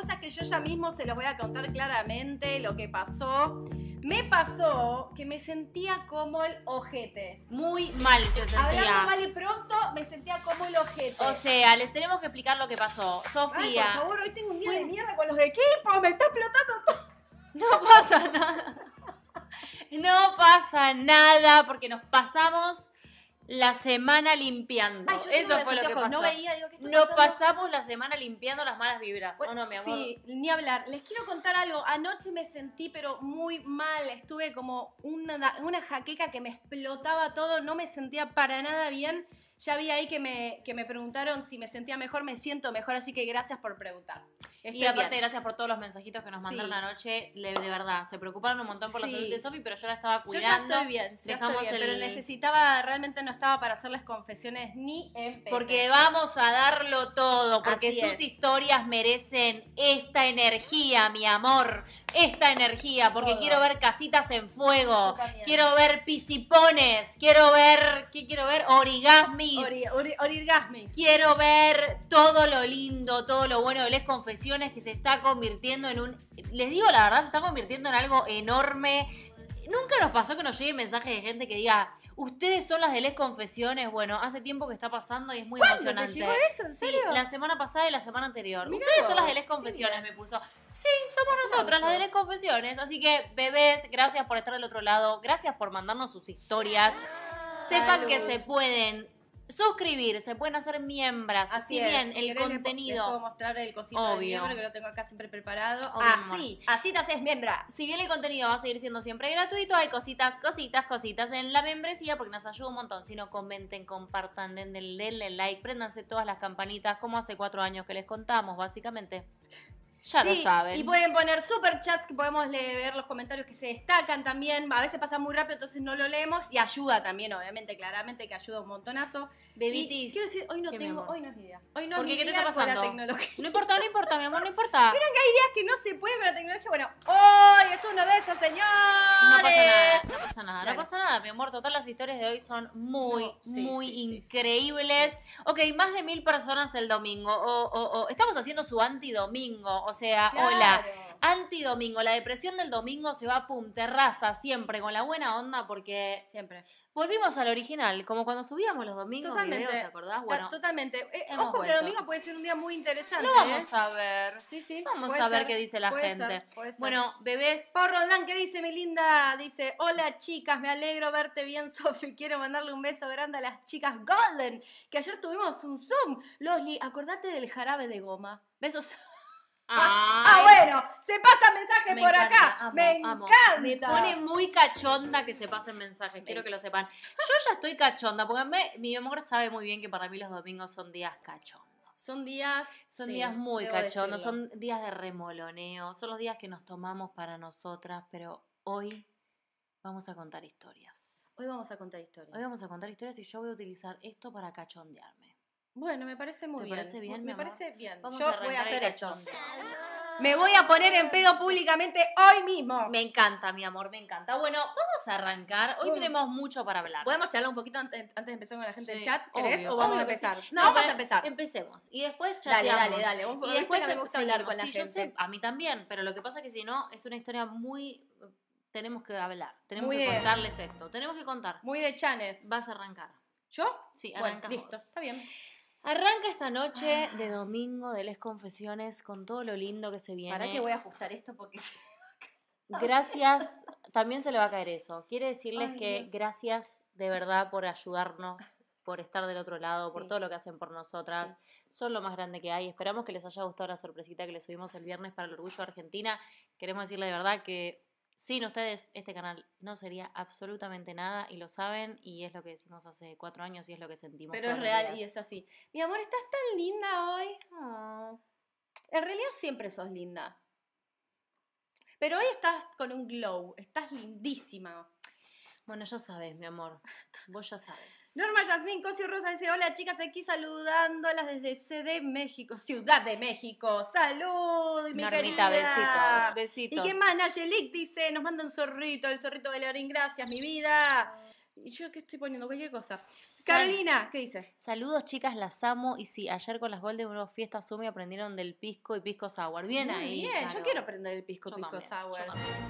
cosas que yo ya mismo se los voy a contar claramente lo que pasó. Me pasó que me sentía como el ojete. Muy mal se Hablando sentía. mal y pronto, me sentía como el ojete. O sea, les tenemos que explicar lo que pasó. Ay, Sofía, por favor, hoy tengo un día Fui- de mierda con los de equipo, me está explotando todo. no pasa nada. No pasa nada porque nos pasamos la semana limpiando. Ay, Eso fue lo que pasó. No veía, digo, ¿qué está Nos pasamos la semana limpiando las malas vibras. Bueno, ¿O no, mi amor? Sí, ni hablar. Les quiero contar algo. Anoche me sentí pero muy mal. Estuve como una, una jaqueca que me explotaba todo. No me sentía para nada bien. Ya vi ahí que me, que me preguntaron si me sentía mejor. Me siento mejor, así que gracias por preguntar. Y aparte, bien. gracias por todos los mensajitos que nos mandaron Sí. anoche. Le- de verdad, se preocuparon un montón por la salud de Sofi, pero yo la estaba Yo ya cuidando. estoy bien, ya estoy bien, el- pero necesitaba, realmente no estaba para hacerles confesiones ni en. Porque vamos a darlo todo, porque Así sus es. historias merecen esta energía, mi amor, esta energía, porque Todo. quiero ver casitas en fuego, Yo quiero ver pisipones, quiero ver, ¿qué quiero ver? Ori- ori- quiero ver todo lo lindo, todo lo bueno de las confesiones que se está convirtiendo en un, les digo la verdad, se está convirtiendo en algo enorme. Nunca nos pasó que nos lleguen mensajes de gente que diga, ustedes son las de les confesiones. Bueno, hace tiempo que está pasando y es muy ¿Cuándo te emocionante. llegó eso? ¿En Sí, la semana pasada y la semana anterior. Mirá Ustedes son las de les confesiones, me puso. Sí, somos nosotras las de les confesiones. Así que, bebés, gracias por estar del otro lado. Gracias por mandarnos sus historias. Sepan que se pueden suscribir, se pueden hacer miembros. Así si bien Si el contenido. Les puedo mostrar el cosito Obvio. de miembro que lo tengo acá siempre preparado. Obvio, así, así te haces miembra. Si bien el contenido va a seguir siendo siempre gratuito, hay cositas, cositas, cositas en la membresía porque nos ayuda un montón. Si no, comenten, compartan, denle, denle like, préndanse todas las campanitas, como hace cuatro años que les contamos, básicamente. Ya lo Sí, saben. Y pueden poner super chats que podemos leer los comentarios que se destacan también. A veces pasa muy rápido, entonces no lo leemos. Y ayuda también, obviamente, claramente que ayuda un montonazo. Y Bebitis. quiero decir, hoy no ¿Qué, mi tengo, hoy no es mi día. Hoy no ¿Por es qué? mi ¿Qué te día está con la pasando? tecnología. No importa, no importa, mi amor, no importa. Hay días que no se puede con la tecnología. Bueno, hoy es uno de esos, señores. No pasa nada, no pasa nada, no pasa nada, mi amor. Total, las historias de hoy son muy, No, sí, muy sí, sí, sí. increíbles. Ok, más de mil personas el domingo. O, o- o- estamos haciendo su antidomingo. O sea, hola. Antidomingo. La depresión del domingo se va a punterraza siempre con la buena onda porque Siempre. volvimos al original. Como cuando subíamos los domingos Totalmente. videos, ¿te acordás? Bueno, Totalmente. Eh, ojo que domingo puede ser un día muy interesante. lo vamos ¿eh? a ver. Sí, sí. Vamos a ver ser, qué dice la puede gente. ser, puede ser. Bueno, bebés. Pau Roldán, ¿qué dice mi linda? Dice, hola chicas, me alegro verte bien, Sofi. Quiero mandarle un beso grande a las chicas Golden, que ayer tuvimos un Zoom. Losli, acordate del jarabe de goma. Besos. Ah, bueno, se pasa mensaje Me por encanta, acá. amo, me amo. encanta. Me pone muy cachonda que se pasen mensajes, quiero que lo sepan. Yo ya estoy cachonda, porque me- mi amor sabe muy bien que para mí los domingos son días cachondos. Son días. Son sí, días muy cachondos, decirlo. son días de remoloneo, son los días que nos tomamos para nosotras, pero hoy vamos a contar historias. Hoy vamos a contar historias. Hoy vamos a contar historias y yo voy a utilizar esto para cachondearme. Bueno, me parece muy ¿Te bien. parece bien, Me mi amor? parece bien. Vamos Yo a voy a hacer esto. Me voy a poner en pedo públicamente hoy mismo. Me encanta, mi amor, me encanta. Bueno, vamos a arrancar. Hoy Mm. tenemos mucho para hablar. ¿Podemos charlar un poquito antes, antes de empezar con la gente Sí, del chat? ¿Querés? obvio, ¿O vamos a empezar? sí. No, vamos a empezar. Empecemos. Y después Dale, chateamos. dale, dale. Vos- Y después me gusta hablar con la. Sí, yo gente. sé, a mí también, pero lo que pasa es que si no, es una historia muy... Tenemos que hablar, tenemos Muy que de- contarles esto. Tenemos que contar. Muy de chanes. Vas a arrancar. ¿Yo? Sí, Bueno, arrancas listo. Está bien. Arranca esta noche de domingo de Les Confesiones con todo lo lindo que se viene. Para que voy a ajustar esto porque... Gracias, también se le va a caer eso. Quiero decirles Ay, que Dios. gracias de verdad por ayudarnos, por estar del otro lado, por todo lo que hacen por nosotras. Son lo más grande que hay. Esperamos que les haya gustado la sorpresita que les subimos el viernes para el Orgullo de Argentina. Queremos decirle de verdad que sin ustedes este canal no sería absolutamente nada y lo saben y es lo que decimos hace cuatro años y es lo que sentimos. Pero es real y es así. Mi amor, estás tan linda hoy. Oh. En realidad siempre sos linda. Pero hoy estás con un glow. Estás lindísima. Bueno, ya sabes, mi amor. Vos ya sabes. Norma Yasmín Cosio Rosa dice, hola chicas, aquí saludándolas desde CD México, Ciudad de México. ¡Salud, mi Normita, querida! besitos, besitos. ¿Y qué más? Nayelic dice, nos manda un zorrito, el zorrito bailarín, gracias, mi vida. ¿Y yo qué estoy poniendo? Cualquier cosa. Sal- Carolina, ¿qué dice? Saludos, chicas, las amo. Y sí, ayer con las Golden hubo fiesta Zoom y aprendieron del pisco y pisco sour. Bien Muy ahí. Bien, yo quiero aprender el pisco Yo pisco también, sour.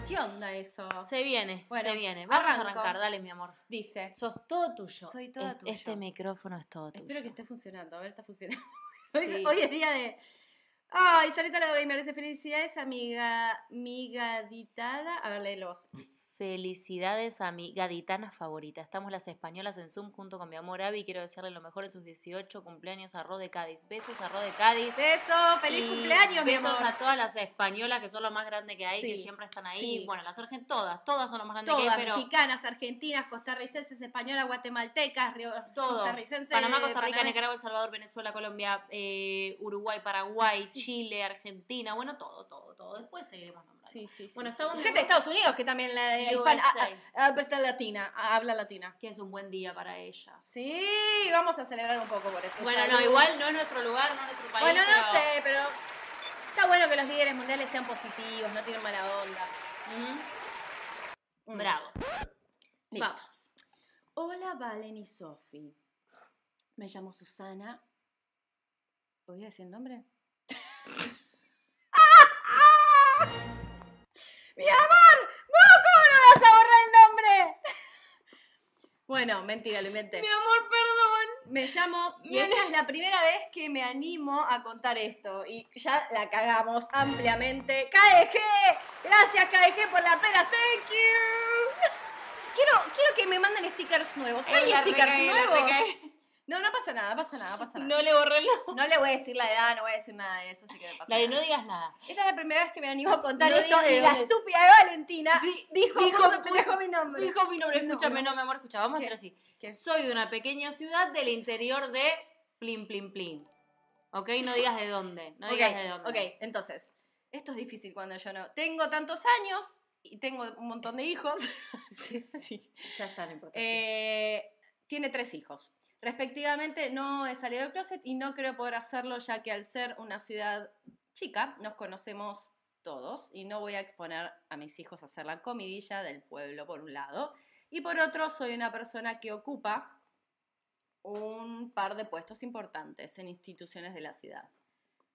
¿Qué onda eso? Se viene, Bueno, se viene. Vamos arranco. a arrancar, dale, mi amor. Dice, Sos todo tuyo. Soy toda Es- tuyo. Este micrófono es todo tuyo. espero que esté funcionando, a ver, está funcionando. Hoy, es- Sí. hoy es día de... Ay, Sarita la Gamer dice felicidades, amiga, migaditada. A ver, léelo vos. Felicidades a mi gaditana favorita. Estamos las españolas en Zoom junto con mi amor Abby. Quiero desearle lo mejor en sus 18 cumpleaños a Ro de Cádiz. Besos a Ro de Cádiz. Beso, feliz Y cumpleaños, mi besos amor. a todas las españolas que son lo más grande que hay, que siempre están ahí. sí. Bueno, las argentinas, todas, todas son lo más grande que Todas, hay, pero mexicanas, argentinas, costarricenses, españolas, guatemaltecas, río, todo. costarricenses. Panamá, Costa Rica. Nicaragua, El Salvador, Venezuela, Colombia, eh, Uruguay, Paraguay, Chile, Argentina, bueno, todo, todo, todo. Después seguiremos nombrando. Sí, sí, sí. Bueno, sí. estamos Y en- Gente de Estados Unidos que también la, hispana, ah, ah, pues está latina, ah, habla latina. que es un buen día para ellas. Sí, vamos a celebrar un poco por eso. Bueno, no, igual no es nuestro lugar, no es nuestro país. Bueno, no pero- sé, pero está bueno que los líderes mundiales sean positivos, no tienen mala onda. Ujú. Mm. Bravo. Listo. Vamos. Hola, Valen y Sofi. Me llamo Susana. ¿Podría decir el nombre? ¡Mi amor! ¡No! ¿Cómo no vas a borrar el nombre? Bueno, mentira, lo inventé. Mi amor, perdón. Me llamo y esta es la primera vez que me animo a contar esto y ya la cagamos ampliamente. KDG, gracias KDG por la pena, thank you. Quiero, quiero que me manden stickers nuevos. ¿Hay la stickers la nuevos? No, no pasa nada, pasa nada, pasa nada. No le borré el nombre. No le voy a decir la edad, no voy a decir nada de eso, así que no pasa Dale, nada. no digas nada. Esta es la primera vez que me animo a contar No esto digas de y la dónde es. estúpida de Valentina Sí, dijo, dijo, puso, mi nombre. Dijo mi nombre, No, escúchame, no. mi amor, escucha, vamos ¿Qué? a hacer así. ¿Qué? Soy de una pequeña ciudad del interior de Plin Plin Plin. ¿Ok? No digas de dónde. No digas de dónde. ok, entonces, esto es difícil cuando yo no. Tengo tantos años y tengo un montón de hijos. sí, sí. Ya está, no importa. Eh, tiene tres hijos. Respectivamente, no he salido del closet y no creo poder hacerlo ya que al ser una ciudad chica, nos conocemos todos y no voy a exponer a mis hijos a hacer la comidilla del pueblo, por un lado. Y por otro, soy una persona que ocupa un par de puestos importantes en instituciones de la ciudad.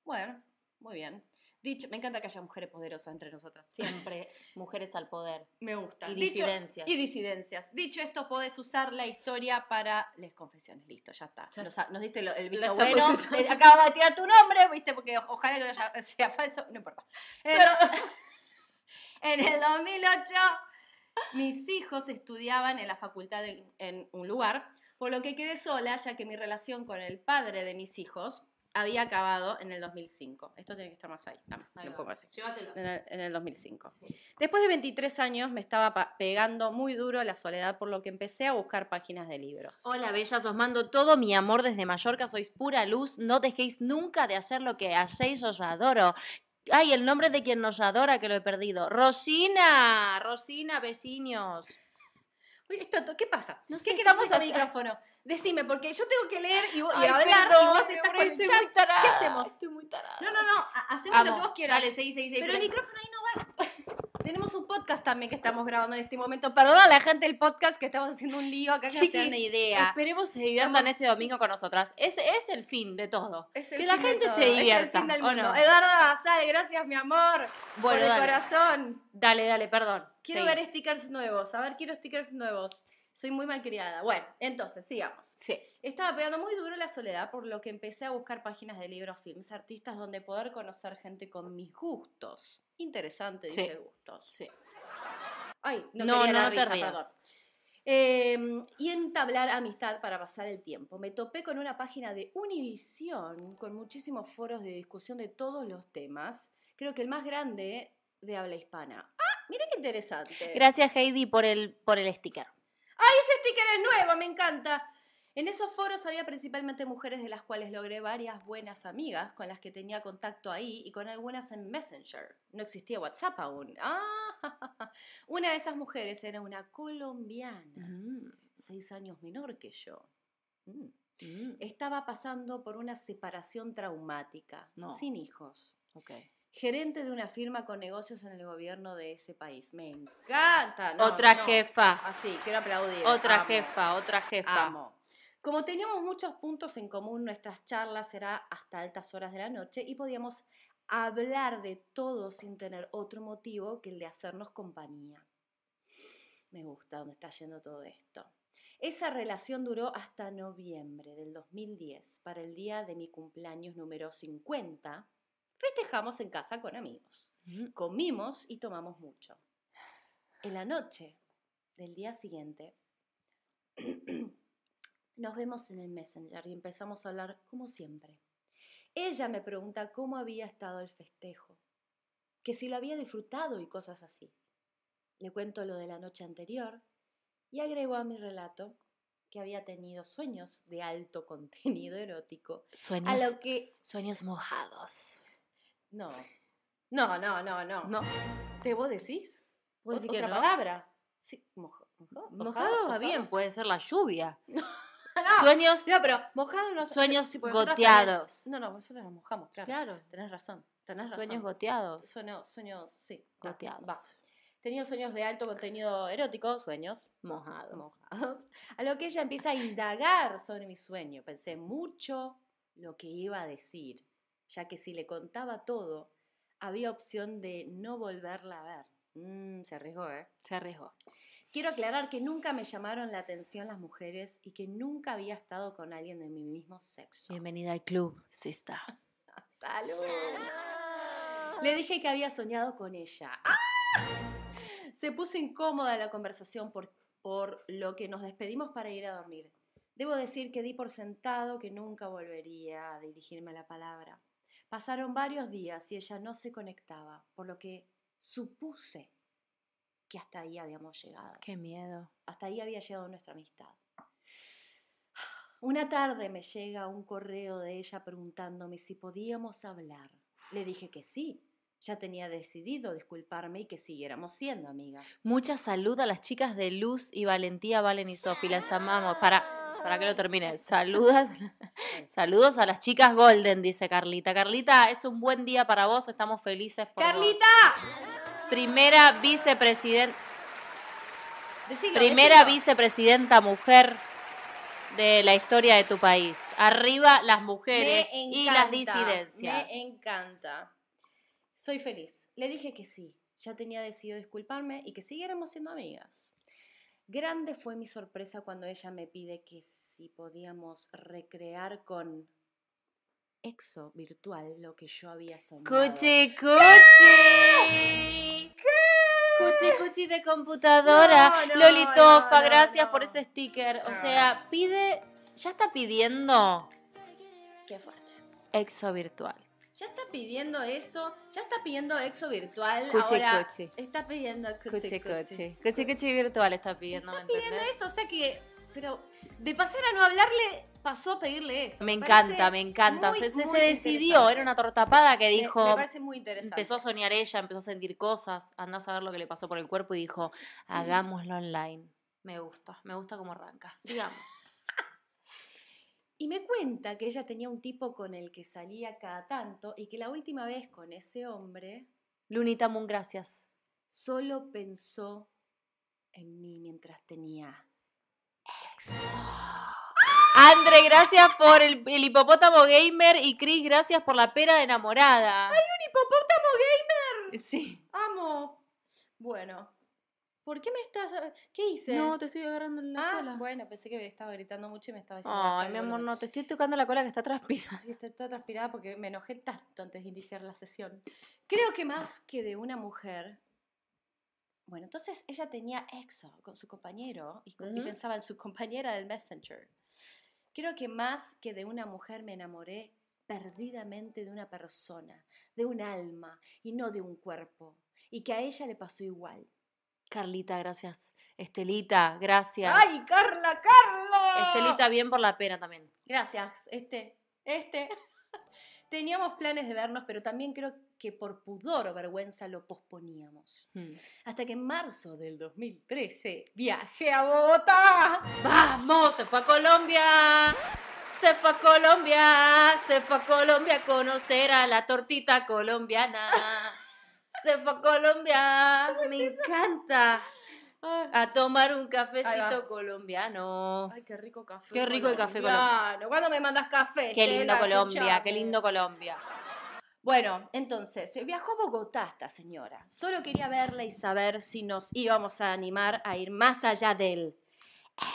Bueno, muy bien. Dicho, me encanta que haya mujeres poderosas entre nosotras. Siempre mujeres al poder. Me gusta. Y Dicho- disidencias. y disidencias. Dicho esto, podés usar la historia para les confesiones. Listo, ya está. Ya Nos, nos diste lo- el visto bueno. Eh, Acabamos de tirar tu nombre, viste, porque ojalá que no haya- sea falso, no importa. En, en el 2008, mis hijos estudiaban en la facultad en, en un lugar, por lo que quedé sola, ya que mi relación con el padre de mis hijos había acabado en el 2005. Esto tiene que estar más ahí. Dame, así. Llévatelo. En el, en el 2005. Sí. Después de 23 años me estaba pegando muy duro la soledad, por lo que empecé a buscar páginas de libros. Hola, bellas, os mando todo mi amor desde Mallorca, sois pura luz, no dejéis nunca de hacer lo que hacéis, os adoro. Ay, el nombre de quien nos adora, que lo he perdido. Rosina, Rosina, vecinos. Oye, esto, ¿qué pasa? No ¿Qué sé, el haciendo- micrófono? Decime, porque yo tengo que leer y, vos- y hablar perdón, y vos estás con el chat. tarada, ¿Qué hacemos? Estoy muy tarada. No, no, no, ha- hacemos lo que vos quieras. Dale, seguí, seguí, seguí. Pero el micrófono ahí no va. Tenemos un podcast también que estamos grabando en este momento. Perdón a la gente del podcast que estamos haciendo un lío acá que no se dan una idea. Esperemos se diviertan este domingo con nosotras. Ese es el fin de todo. Es el que la fin de gente todo, se es el divierta, fin del ¿o mundo. no? Eduardo Basal, gracias, mi amor. por Bueno, el dale. corazón. Dale, dale, perdón. Quiero ver stickers nuevos. A ver, quiero stickers nuevos. Soy muy malcriada. Bueno, entonces, sigamos. Sí. Estaba pegando muy duro la soledad, por lo que empecé a buscar páginas de libros, films, artistas, donde poder conocer gente con mis gustos. Interesante, Sí. dice gustos. Sí. Ay, no, No, quería no, la no te risa, rías. perdón. Eh, y entablar amistad para pasar el tiempo. Me topé con una página de Univision con muchísimos foros de discusión de todos los temas. Creo que el más grande de habla hispana. Ah, mira qué interesante. Gracias, Heidi, por el, por el sticker. ¡Ay, ese sticker es nuevo! Me encanta. En esos foros había principalmente mujeres de las cuales logré varias buenas amigas con las que tenía contacto ahí y con algunas en Messenger. No existía WhatsApp aún. Ah, una de esas mujeres era una colombiana, Mm, seis años menor que yo. Mm. mm, Estaba pasando por una separación traumática, No. sin hijos. ok. Gerente de una firma con negocios en el gobierno de ese país. Me encanta. No, otra no. jefa, Así, quiero aplaudir. otra Amo. jefa, otra jefa. Amo. Como teníamos muchos puntos en común, nuestras charlas eran hasta altas horas de la noche y podíamos hablar de todo sin tener otro motivo que el de hacernos compañía. Me gusta dónde está yendo todo esto. Esa relación duró hasta noviembre del 2010. Para el día de mi cumpleaños número 50, festejamos en casa con amigos. Mm, Comimos y tomamos mucho. En la noche del día siguiente, nos vemos en el Messenger y empezamos a hablar como siempre. Ella me pregunta cómo había estado el festejo, que si lo había disfrutado y cosas así. Le cuento lo de la noche anterior y agregó a mi relato que había tenido sueños de alto contenido erótico, a lo que... sueños mojados. No, no, no, no, no. No, ¿Te vos decís? ¿Vos decís que ¿Otra no? palabra? Sí, mojo- mojo- mojado va bien, mojado. puede ser la lluvia. No, Sueños, no, pero mojado no sueños sí, goteados. No, no, nosotros nos mojamos, claro. Claro, Tenés razón, tenés razón. sueños goteados. Sueños, sueños, sí. Goteados. va. Tenía sueños de alto contenido erótico, sueños Mojados. mojados. A lo que ella empieza a indagar sobre mi sueño. Pensé mucho lo que iba a decir, ya que si le contaba todo, había opción de no volverla a ver. Mm, se arriesgó, ¿eh? Se arriesgó. Quiero aclarar que nunca me llamaron la atención las mujeres y que nunca había estado con alguien de mi mismo sexo. Bienvenida al club, sista. ¡Salud! Le dije que había soñado con ella. ¡Ah! Se puso incómoda la conversación por, por lo que nos despedimos para ir a dormir. Debo decir que di por sentado que nunca volvería a dirigirme la palabra. Pasaron varios días y ella no se conectaba, por lo que supuse que hasta ahí habíamos llegado. Qué miedo. Hasta ahí había llegado nuestra amistad. Una tarde me llega un correo de ella preguntándome si podíamos hablar. Le dije que sí. Ya tenía decidido disculparme y que siguiéramos siendo amigas. Mucha salud a las chicas de Luz y Valentía, Valen y Sofi, las amamos. Para, para que lo termine. Saludas, saludos a las chicas Golden, dice Carlita. Carlita, es un buen día para vos, estamos felices por vos. ¡Carlita! Primera vicepresidenta, primera decilo. vicepresidenta mujer de la historia de tu país. Arriba las mujeres Me y las disidencias. Me encanta. Soy feliz. Le dije que sí. Ya tenía decidido disculparme y que siguiéramos siendo amigas. Grande fue mi sorpresa cuando ella me pide que si podíamos recrear con exo virtual lo que yo había soñado. Cuchi, cuchi. Cuchi, cuchi de computadora. No, no, Loli Tofa, no, no, gracias por ese sticker. O sea, pide, ya está pidiendo Qué fuerte. exo virtual. Ya está pidiendo eso, ya está pidiendo exo virtual. Ahora está pidiendo. Cuchi, cuchi virtual está pidiendo, ¿me pidiendo eso, o sea que. Pero de pasar a no hablarle, pasó a pedirle eso. Me encanta, me encanta. muy, se, decidió, era una tortapada que dijo, Me, parece muy interesante. empezó a soñar ella, empezó a sentir cosas, andás a ver lo que le pasó por el cuerpo y dijo, hagámoslo online. Me gusta, me gusta cómo arranca. Sigamos. Y me cuenta que ella tenía un tipo con el que salía cada tanto y que la última vez con ese hombre Lunita Moon, gracias. solo pensó en mí mientras tenía. Andre, gracias por el, el hipopótamo gamer y Chris, gracias por la pera de enamorada. ¡Un hipopótamo gamer! Sí. ¡Amo! Bueno, ¿por qué me estás.? ¿Qué hice? No, te estoy agarrando en la ah, cola. bueno, pensé que me estaba gritando mucho y me estaba diciendo. Ay, mi amor, no, te estoy tocando la cola que está transpirando. Sí, estoy toda transpirada porque me enojé tanto antes de iniciar la sesión. Creo que más que de una mujer. Bueno, entonces ella tenía exo con su compañero y, co- y Ujú. pensaba en su compañera del Messenger. Creo que más que de una mujer me enamoré perdidamente de una persona, de un alma y no de un cuerpo. Y que a ella le pasó igual. Carlita, gracias. Estelita, gracias. ¡Ay, Carla, Carla! Estelita, bien por la pena también. Gracias, este, este. Teníamos planes de vernos, pero también creo que por pudor o vergüenza lo posponíamos. Hmm. Hasta que en marzo del 2013 viajé a Bogotá. ¡Vamos! ¡Se fue a Colombia! Se fue a Colombia, se fue a Colombia a conocer a la tortita colombiana. Se fue a Colombia, me encanta. A tomar un cafecito colombiano. Ay, qué rico café. Qué rico el café colombiano. ¿Cuándo me mandas café? Qué lindo? Colombia, qué lindo Colombia. Bueno, entonces, eh, viajó a Bogotá esta señora. Solo quería verla y saber si nos íbamos a animar a ir más allá del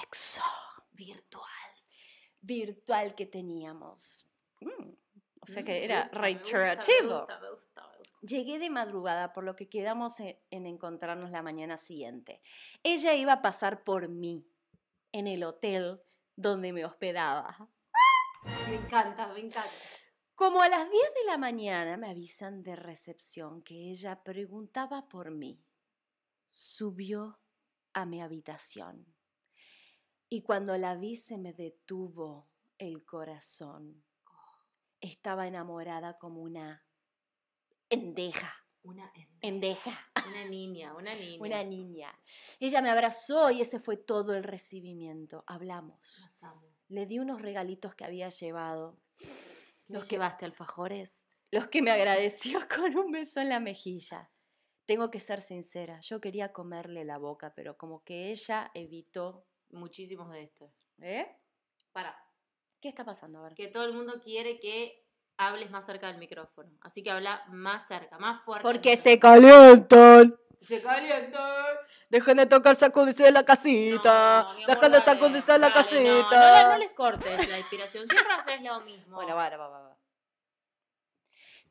exo virtual, virtual que teníamos. Mm, o sea que era reiterativo. Llegué de madrugada, por lo que quedamos en, en encontrarnos la mañana siguiente. Ella iba a pasar por mí en el hotel donde me hospedaba. Me encanta, me encanta. Como a las 10 de la mañana me avisan de recepción que ella preguntaba por mí. Subió a mi habitación. Y cuando la vi se me detuvo el corazón. Estaba enamorada como una endeja. Una, Endeja. una niña, una niña. Una niña. Ella me abrazó y ese fue todo el recibimiento. Hablamos. Le di unos regalitos que había llevado. ¿Los Los que, llevaste alfajores? los que me agradeció con un beso en la mejilla. Tengo que ser sincera, yo quería comerle la boca, pero como que ella evitó. Muchísimos de estos. ¿Eh? Para. ¿Qué está pasando? A ver. Que todo el mundo quiere que hables más cerca del micrófono. Así que habla más cerca, más fuerte. Porque se calientan. se calienta. Dejen de tocar sacudirse la casita. No, amor, Dejen de dale, sacudirse la dale, no, casita. No, no les cortes la inspiración, siempre haces lo mismo. Bueno, va, va, va.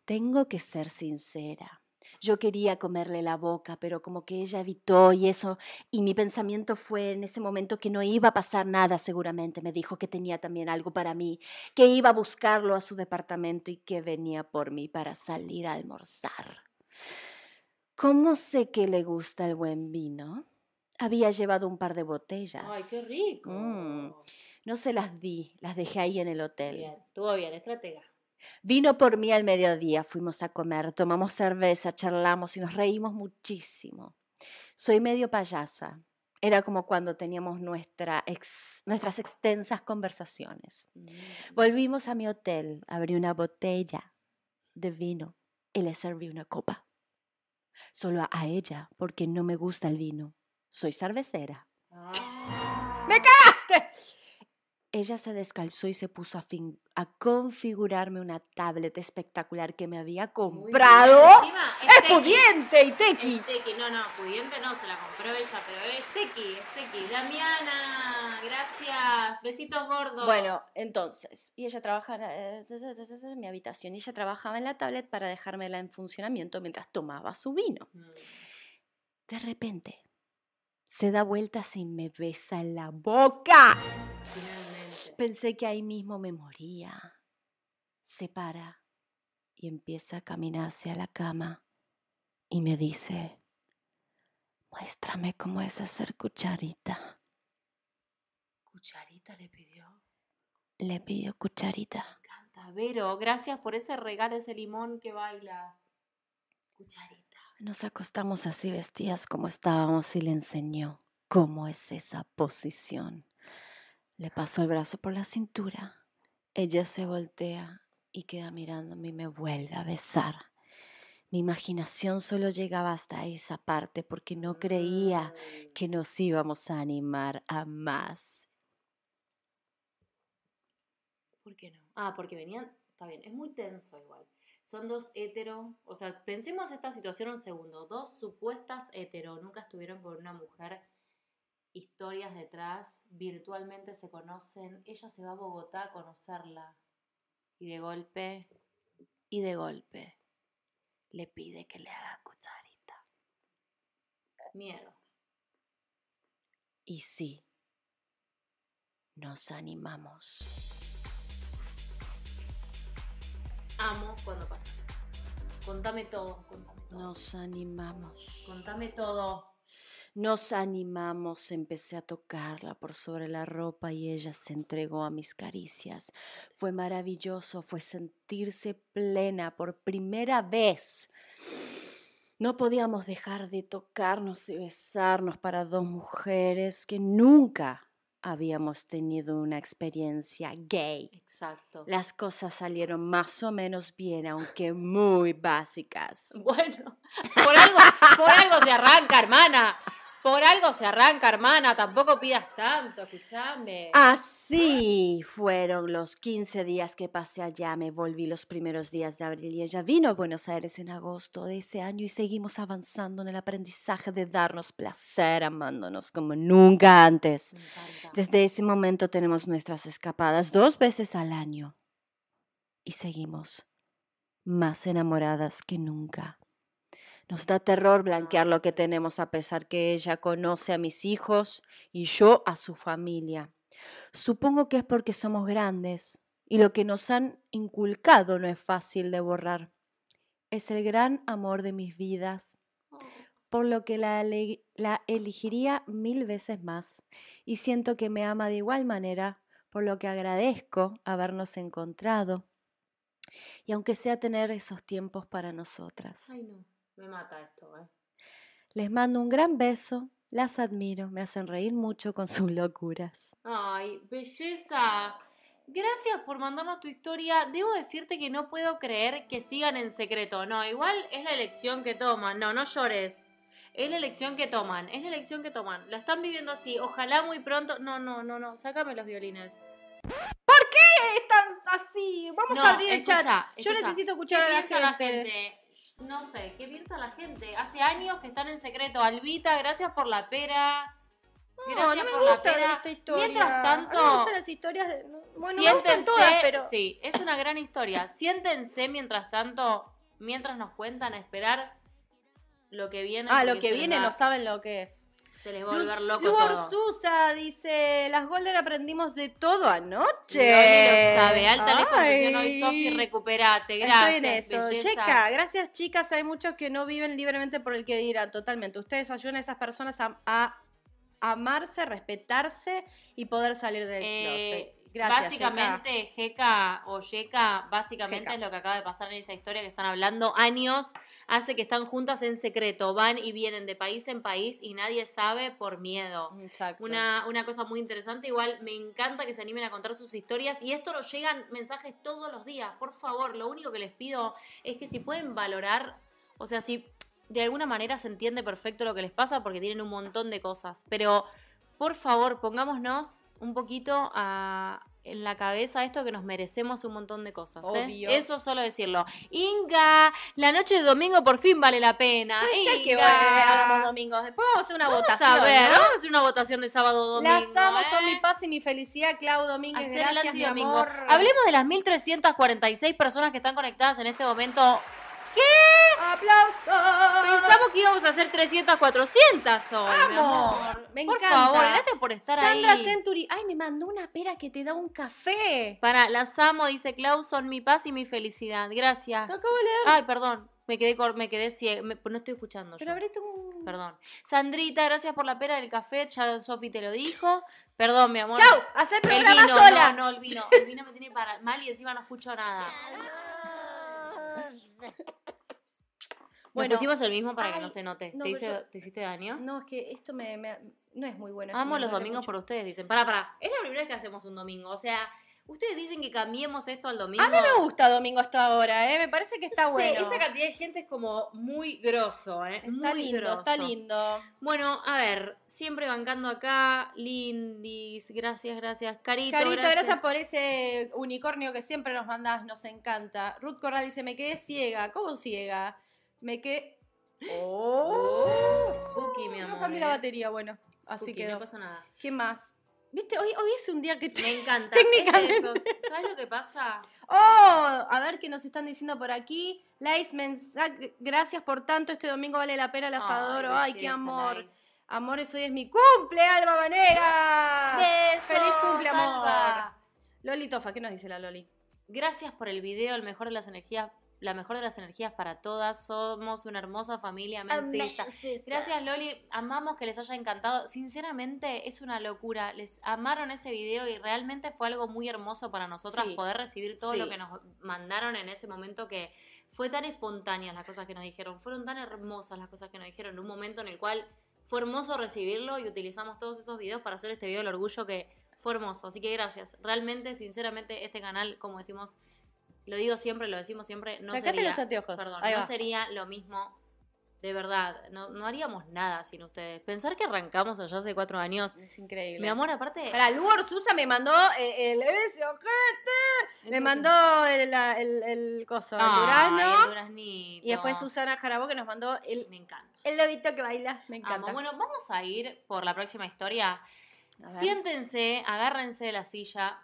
Tengo que ser sincera. Yo quería comerle la boca, pero como que ella evitó y eso, y mi pensamiento fue en ese momento que no iba a pasar nada seguramente. Me dijo que tenía también algo para mí, que iba a buscarlo a su departamento y que venía por mí para salir a almorzar. ¿Cómo sé que le gusta el buen vino? Había llevado un par de botellas. Ay, qué rico. Mm. No se las di, las dejé ahí en el hotel. Bien, estuvo bien, estratega. Vino por mí al mediodía, fuimos a comer, tomamos cerveza, charlamos y nos reímos muchísimo. Soy medio payasa. Era como cuando teníamos nuestra ex- nuestras extensas conversaciones. Mm. Volvimos a mi hotel, abrí una botella de vino y le serví una copa. Solo a- a ella, porque no me gusta el vino. Soy cervecera. Ah. ¡Me cagaste! Ella se descalzó y se puso a, fin- a configurarme una tablet espectacular que me había comprado. Encima, ¡Es tequi. pudiente y tequi! Es no, no, pudiente no, se la compró ella, pero es tequi, es tequi. Damiana, gracias. Besitos gordos. Bueno, entonces, y ella trabajaba eh, en mi habitación y ella trabajaba en la tablet para dejármela en funcionamiento mientras tomaba su vino. Mm. De repente, se da vueltas y me besa en la boca. Pensé que ahí mismo me moría. Se para y empieza a caminar hacia la cama y me dice, muéstrame cómo es hacer cucharita. Cucharita le pidió. Le pidió cucharita. Me encanta. Vero, gracias por ese regalo, ese limón que baila. Cucharita. Nos acostamos así vestidas como estábamos y le enseñó cómo es esa posición. Le pasó el brazo por la cintura. Ella se voltea y queda mirándome y me vuelve a besar. Mi imaginación solo llegaba hasta esa parte porque no creía Ay. que nos íbamos a animar a más. ¿Por qué no? Ah, porque venían. Está bien, es muy tenso igual. Son dos hetero. O sea, pensemos esta situación un segundo. Dos supuestas hetero. Nunca estuvieron con una mujer. Historias detrás. Virtualmente se conocen. Ella se va a Bogotá a conocerla. Y de golpe. Y de golpe. Le pide que le haga cucharita. Miedo. Y sí, nos animamos. Amo cuando pasa. Contame todo. Contame todo. Nos animamos. Contame todo. Nos animamos, empecé a tocarla por sobre la ropa y ella se entregó a mis caricias. Fue maravilloso, fue sentirse plena por primera vez. No podíamos dejar de tocarnos y besarnos para dos mujeres que nunca habíamos tenido una experiencia gay. Exacto. Las cosas salieron más o menos bien, aunque muy básicas. Bueno, por algo, por algo se arranca, hermana. Por algo se arranca, hermana. Tampoco pidas tanto, escuchame. Así fueron los 15 días que pasé allá. Me volví los primeros días de abril y ella vino a Buenos Aires en agosto de ese año y seguimos avanzando en el aprendizaje de darnos placer amándonos como nunca antes. Desde ese momento tenemos nuestras escapadas dos veces al año y seguimos más enamoradas que nunca. Nos da terror blanquear lo que tenemos a pesar que ella conoce a mis hijos y yo a su familia. Supongo que es porque somos grandes y lo que nos han inculcado no es fácil de borrar. Es el gran amor de mis vidas, Oh. por lo que la, ele- la elegiría mil veces más. Y siento que me ama de igual manera, por lo que agradezco habernos encontrado. Y aunque sea tener esos tiempos para nosotras. Ay, no. Me mata esto, ¿eh? Les mando un gran beso, las admiro, me hacen reír mucho con sus locuras. Ay, belleza. Gracias por mandarnos tu historia. Debo decirte que no puedo creer que sigan en secreto. No, igual es la elección que toman. No, no llores. Es la elección que toman. Es la elección que toman. La están viviendo así. Ojalá muy pronto. No, no, no, no. Sácame los violines. Están así. Vamos No, a abrir el escucha, chat. Yo necesito ¿Qué escuchar a la piensa gente. No sé, ¿qué piensa la gente? Hace años que están en secreto. Albita, gracias por la pera. Gracias no me por la pera. esta historia. Mientras A mí tanto, me gustan las historias de... Bueno, me gustan Siéntense, todas, pero... sí, es una gran historia. Siéntense mientras tanto, mientras nos cuentan a esperar lo que viene. Ah, lo que viene no saben lo que es. Se les va a volver loco todo. Orsusa dice, las Golden aprendimos de todo anoche. Loli lo sabe. Alta les confesión hoy. Sofi, recuperate. Gracias, Estoy en eso. bellezas. Checa, gracias chicas. Hay muchos que no viven libremente por el que dirán. Totalmente. Ustedes ayudan a esas personas a, a amarse, respetarse y poder salir del Eh, closet. Gracias. básicamente, Jeca o Yeka, básicamente Jeca. es lo que acaba de pasar en esta historia que están hablando. Años hace que están juntas en secreto, van y vienen de país en país y nadie sabe por miedo. Exacto. Una, una cosa muy interesante, igual me encanta que se animen a contar sus historias y esto nos llegan mensajes todos los días, por favor, lo único que les pido es que si pueden valorar, o sea, si de alguna manera se entiende perfecto lo que les pasa porque tienen un montón de cosas, pero por favor pongámonos un poquito a- en la cabeza esto que nos merecemos un montón de cosas. ¿eh? Obvio. Eso solo decirlo. Inga, la noche de domingo por fin vale la pena. Puede ser que Inga. eh, hagamos domingos. Después vamos a hacer una Vamos votación. a ver, ¿no? vamos a hacer una votación de sábado domingo. Las amo, son ¿eh? mi paz y mi felicidad, Clau Domínguez. Hacer el gracias, mi antidomingo. amor. Hablemos de las 1346 personas que están conectadas en este momento. ¡Aplausos! Pensamos que íbamos a hacer 300, 400 hoy, mi Vamos, amor. me Por encanta. favor, gracias por estar Sandra ahí. Century. Ay, me mandó una pera que te da un café. Para, las amo, dice Klaus, son mi paz y mi felicidad. Gracias. Lo acabo de leer. Ay, perdón, me quedé, me quedé ciega, me- no estoy escuchando. Pero yo. abrete un. Perdón. Sandrita, gracias por la pera del café, ya Sofi te lo dijo. Perdón, mi amor. ¡Chau! Hacer El programa vino, sola. no, no, el vino. El vino me tiene para mal y encima no escucho nada. Bueno. Bueno, pusimos el mismo para que no se note. no, ¿Te, pero hice- yo- ¿Te hiciste daño? No, es que esto me, me- no es muy bueno. Amo los domingos mucho. por ustedes, dicen. Para, para. Es la primera vez que hacemos un domingo. O sea, ustedes dicen que cambiemos esto al domingo. A mí me gusta domingo hasta ahora, ¿eh? Me parece que está No bueno. Esta cantidad de gente es como muy grosso, ¿eh? Está muy lindo, grosso. está lindo. Bueno, a ver, siempre bancando acá. Lindis, gracias, gracias. Carito, Carito, gracias. gracias. por ese unicornio que siempre nos mandás, nos encanta. Ruth Corral dice, me quedé ciega. ¿Cómo ciega? Me quedé... Oh, spooky, mi No amor. cambié eh. la batería, bueno. Así quedó. No pasa nada. ¿Qué más? ¿Viste? Hoy, hoy es un día que... te- Me encanta. Técnicamente. es. ¿Sabes lo que pasa? ¡Oh! A ver qué nos están diciendo por aquí. Lais, gracias por tanto. Este domingo vale la pena, las adoro. Ay, qué amor. Amores, hoy es mi cumple, Alba Vanega. Besos, ¡Feliz cumple, amor! Alba. Loli Tofa, ¿qué nos dice la Loli? Gracias por el video, el mejor de las energías la mejor de las energías para todas. Somos una hermosa familia mensista. Gracias, Loli. Amamos que les haya encantado. Sinceramente, es una locura. Les amaron ese video y realmente fue algo muy hermoso para nosotras Sí. poder recibir todo lo que nos mandaron en ese momento que fue tan espontáneas las cosas que nos dijeron. Fueron tan hermosas las cosas que nos dijeron en un momento en el cual fue hermoso recibirlo y utilizamos todos esos videos para hacer este video del orgullo que fue hermoso. Así que gracias. Realmente, sinceramente, este canal, como decimos, lo digo siempre, lo decimos siempre, no Sacate sería, los anteojos. perdón, Ahí no va. sería lo mismo. De verdad, no, no haríamos nada sin ustedes. Pensar que arrancamos allá hace cuatro años. Es increíble. Mi amor, aparte. Para Luor Susa me mandó eh, el, ese ojete. Me mandó el, el, el coso, el durazno. el duraznito. Y después Susana Jarabo que nos mandó el, Me encanta. el lobito que baila. Me Amo. encanta. Bueno, vamos a ir por la próxima historia. Siéntense, agárrense de la silla.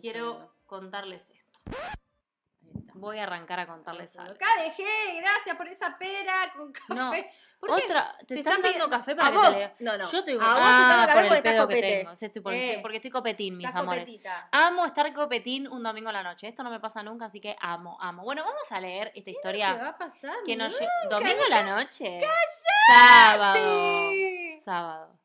Quiero contarles esto. Voy a arrancar a contarles algo. Acá dejé, gracias por esa pera con No, café. ¿Por qué? Otra, te, están, dando café para que vos. te lea. No, no. Yo te digo, a vos te ah, por el pedo que tengo. Estoy porque, Eh. estoy, porque estoy copetín, mis amores. copetita. Amo estar copetín un domingo a la noche. Esto no me pasa nunca, así que amo, amo. Bueno, vamos a leer esta ¿Qué historia va a pasar? que nos nunca, lle- ¿Domingo a la noche? ¡Cállate! Sábado. Sábado.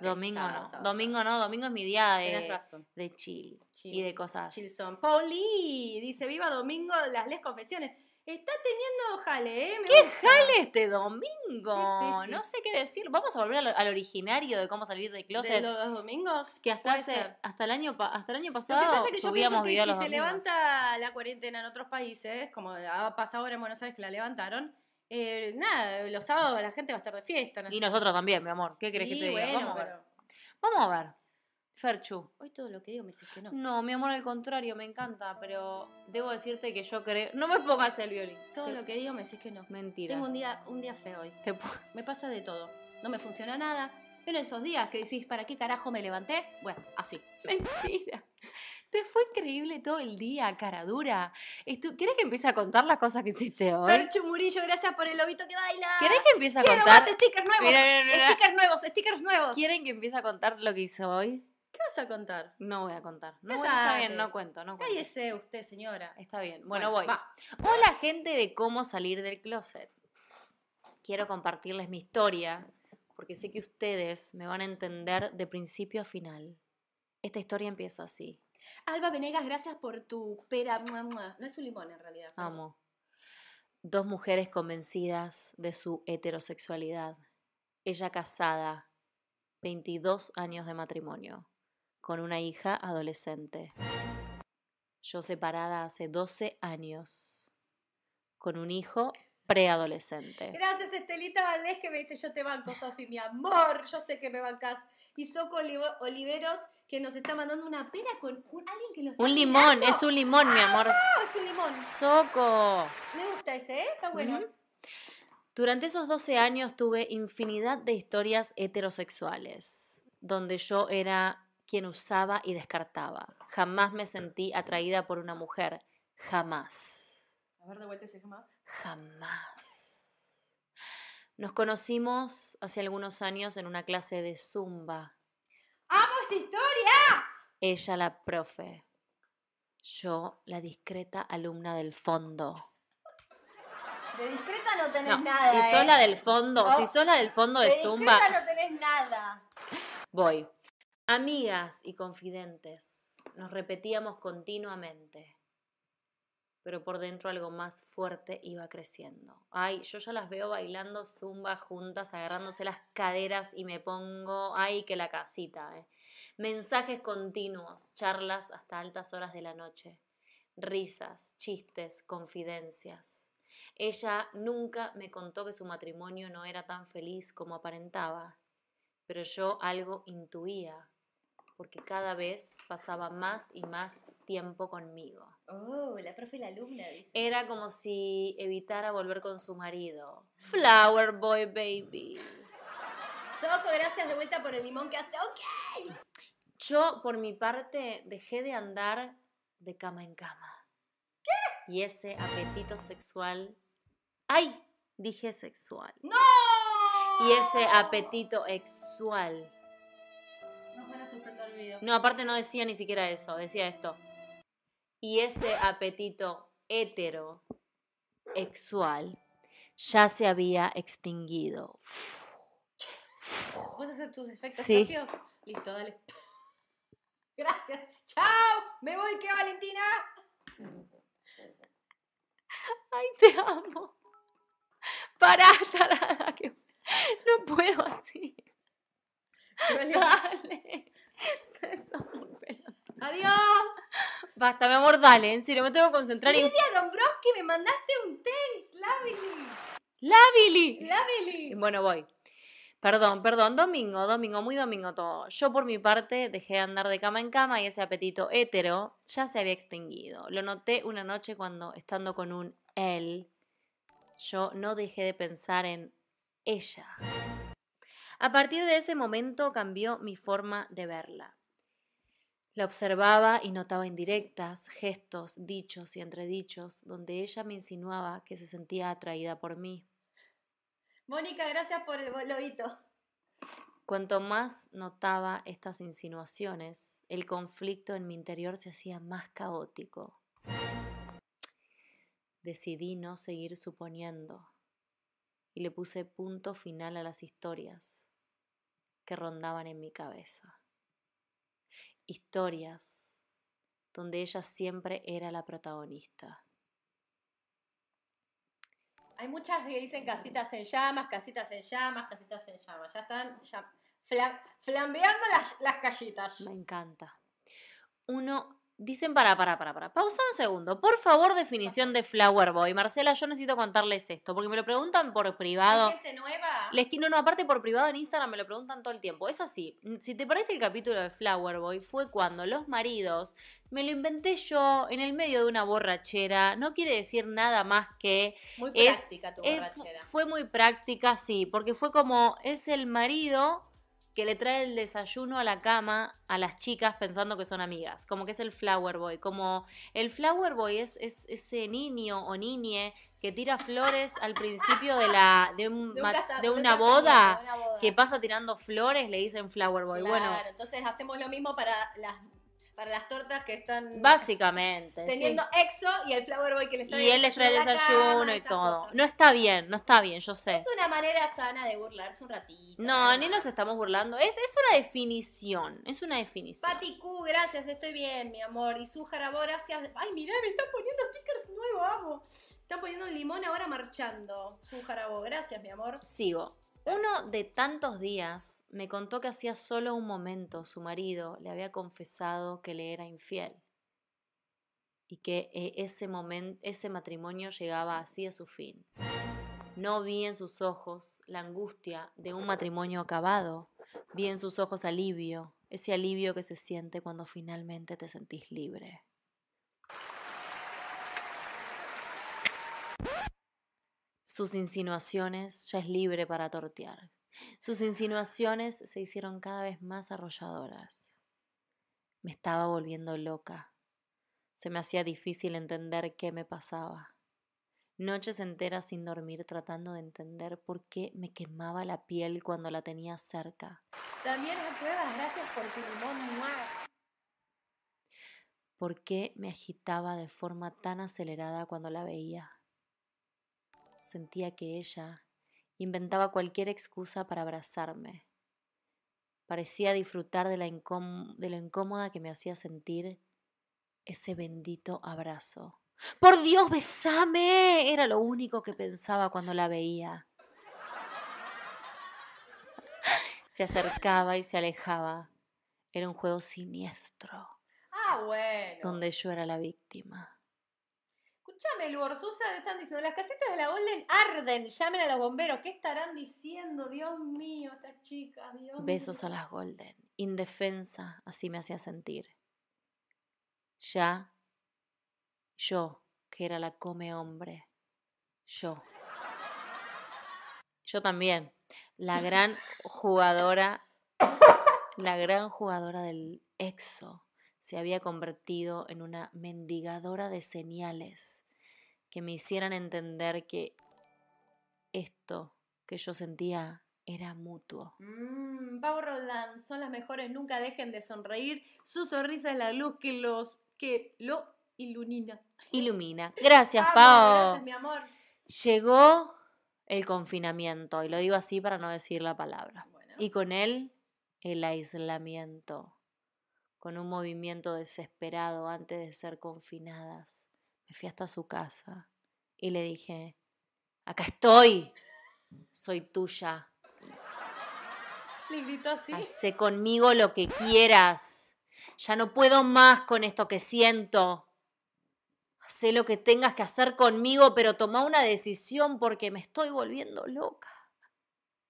Domingo sábado, no. sábado, domingo no, domingo es mi día de, razón. de chill Chill. y de cosas. Chilson. Pauli dice, viva domingo las les confesiones. Está teniendo jale, ¿eh? Me ¿Qué gusta. jale este domingo? Sí, sí, sí. No sé qué decir. Vamos a volver al, al originario de cómo salir del ¿De closet. los domingos? que hasta hace, hasta el año hasta el año Lo que pasado pasa es que yo pienso subíamos que si se domingos. levanta la cuarentena en otros países, como ha pasado ahora en Buenos Aires que la levantaron, eh, nada, los sábados la gente va a estar de fiesta. ¿no? Y nosotros también, mi amor. ¿Qué crees que te diga? bueno, Vamos a ver. pero Vamos a ver. Ferchu. hoy todo lo que digo me dices que no. No, mi amor, al contrario, me encanta, pero debo decirte que yo creo. No me pongas el violín. Todo Te- lo que digo me decís que no. Mentira. Tengo un día, un día feo hoy. Te Me pasa de todo. No me funciona nada. Pero esos días que decís, ¿para qué carajo me levanté? Bueno, así. Mentira. Te fue increíble todo el día, cara dura. ¿Querés que empiece a contar las cosas que hiciste hoy? Ferchu Murillo, gracias por el lobito que baila. ¿Querés que empiece a Quiero contar? más stickers nuevos. Mira, mira, mira. Stickers nuevos, stickers nuevos. ¿Quieren que empiece a contar lo que hizo hoy? ¿Qué vas a contar? No voy a contar. No, bueno, está bien, no cuento, no cuento. Cállese usted, señora. Está bien. Bueno, voy. va. Hola gente de cómo salir del closet. Quiero compartirles mi historia porque sé que ustedes me van a entender de principio a final. Esta historia empieza así. Alba Venegas, gracias por tu pera. mua, mua. No es un limón en realidad. pero- Amo. Dos mujeres convencidas de su heterosexualidad. Ella casada, 22 años de matrimonio, con una hija adolescente. Yo separada hace 12 años, con un hijo preadolescente. Gracias, Estelita Valdés, que me dice: Yo te banco, Sofi, mi amor. Yo sé que me bancas. Y Soco Oliveros, que nos está mandando una pera con un- alguien que lo está Un limón, mirando. es un limón, mi amor. ¡Ah, es un limón! Soco. Me gusta ese, ¿eh? Está bueno. Durante esos 12 años tuve infinidad de historias heterosexuales, donde yo era quien usaba y descartaba. Jamás me sentí atraída por una mujer. Jamás. A ver, de vuelta ese jamás. Jamás. Nos conocimos hace algunos años en una clase de zumba. ¡Amo esta historia! Ella la profe. Yo la discreta alumna del fondo. De discreta no tenés No, nada. si sos ¿eh? la del fondo, si Oh, sos la del fondo de, de zumba, discreta no tenés nada. Voy. Amigas y confidentes, nos repetíamos continuamente, pero por dentro algo más fuerte iba creciendo. Ay, yo ya las veo bailando zumba juntas, agarrándose las caderas y me pongo, ay, que la casita, eh. Mensajes continuos, charlas hasta altas horas de la noche, risas, chistes, confidencias. Ella nunca me contó que su matrimonio no era tan feliz como aparentaba pero yo algo intuía, porque cada vez pasaba más y más tiempo conmigo. Oh, la profe y la alumna, dice. Era como si evitara volver con su marido. Flower Boy Baby. Soco, gracias de vuelta por el limón que hace. Ok. Yo, por mi parte, dejé de andar de cama en cama. ¿Qué? Y ese apetito sexual. ¡Ay! Dije sexual. ¡No! Y ese apetito sexual. No, aparte no decía ni siquiera eso, decía esto. Y ese apetito heteroexual ya se había extinguido. ¿Vos haces tus efectos Sí. Listo, dale. Gracias. Chao. Me voy, que Valentina. Ay, te amo. Pará, tarada, que no puedo así. Dale. Adiós. Basta, mi amor, dale, en serio, me tengo que concentrar en... Lidia Dombrowski, me mandaste un text. Lavely. ¡Lavili! Lavely. Bueno, voy. Perdón, perdón, domingo, domingo, muy domingo todo. Yo por mi parte dejé de andar de cama en cama y ese apetito hétero ya se había extinguido. Lo noté una noche cuando, estando con un él, yo no dejé de pensar en ella. A partir de ese momento cambió mi forma de verla. La observaba y notaba indirectas, gestos, dichos y entredichos, donde ella me insinuaba que se sentía atraída por mí. Mónica, gracias por el bolodito. Cuanto más notaba estas insinuaciones, el conflicto en mi interior se hacía más caótico. Decidí no seguir suponiendo y le puse punto final a las historias que rondaban en mi cabeza. Historias donde ella siempre era la protagonista. Hay muchas que dicen casitas en llamas, casitas en llamas, casitas en llamas. Ya están ya, fla- flambeando las, las callitas. Me encanta. Uno, dicen para, para, para, para. Pausa un segundo. Por favor, definición de Flower Boy. Marcela, yo necesito contarles esto, porque me lo preguntan por privado. ¿Hay gente nueva? Les quiero, no, aparte por privado en Instagram me lo preguntan todo el tiempo. Es así. mm, Si te parece el capítulo de Flower Boy, fue cuando los maridos me lo inventé yo en el medio de una borrachera. No quiere decir nada más que Muy es- práctica tu borrachera. fue muy práctica, sí, porque fue como es el marido que le trae el desayuno a la cama a las chicas pensando que son amigas, como que es el flower boy, como el flower boy es, es ese niño o niñe que tira flores al principio de la de, un De, un ma- casa- de un una boda de una boda. que pasa tirando flores, le dicen flower boy. Claro, Bueno, entonces hacemos lo mismo para las, para las tortas que están básicamente. sí. teniendo exo y el flower boy que les trae Y él les trae desayuno cama, y todo. cosas. No está bien, no está bien, yo sé. Es una manera sana de burlarse un ratito. No, ni nos estamos burlando. Es, es una definición. Es una definición. Pati Q, gracias, estoy bien, mi amor. Y su Jarabo, gracias. Ay, mirá, me están poniendo stickers nuevos, amo. Están poniendo un limón ahora marchando. Su Jarabo, gracias, mi amor. Sigo. Uno de tantos días me contó que hacía solo un momento su marido le había confesado que le era infiel y que eh, ese momento, ese matrimonio llegaba así a su fin. No vi en sus ojos la angustia de un matrimonio acabado, vi en sus ojos alivio, ese alivio que se siente cuando finalmente te sentís libre. Sus insinuaciones ya es libre para tortear. Sus insinuaciones se hicieron cada vez más arrolladoras. Me estaba volviendo loca. Se me hacía difícil entender qué me pasaba. Noches enteras sin dormir tratando de entender por qué me quemaba la piel cuando la tenía cerca. También Cuevas, gracias por tu limón. ¿Por qué me agitaba de forma tan acelerada cuando la veía? Sentía que ella inventaba cualquier excusa para abrazarme. Parecía disfrutar de, la de lo incómoda que me hacía sentir ese bendito abrazo. ¡Por Dios, besame! Era lo único que pensaba cuando la veía. Se acercaba y se alejaba. Era un juego siniestro Ah, bueno. donde yo era la víctima. Escúchame, Luor Susa, están diciendo, las casitas de la Golden arden, llamen a los bomberos. ¿Qué estarán diciendo? Dios mío, estas chicas, Dios Besos a las Golden. Indefensa, así me hacía sentir. Ya, yo, que era la come hombre. Yo. Yo también. La gran jugadora, la gran jugadora del exo, se había convertido en una mendigadora de señales que me hicieran entender que esto que yo sentía era mutuo. Mmm, Pau Roland, son las mejores, nunca dejen de sonreír. Su sonrisa es la luz que los que lo ilumina. ilumina. Gracias, Pao. Gracias, mi amor. Llegó el confinamiento, y lo digo así para no decir la palabra. Bueno. Y con él, el aislamiento. Con un movimiento desesperado antes de ser confinadas. Me fui hasta su casa y le dije, acá estoy, soy tuya. Le gritó así. Hacé conmigo lo que quieras. Ya no puedo más con esto que siento. Hacé lo que tengas que hacer conmigo, pero toma una decisión porque me estoy volviendo loca.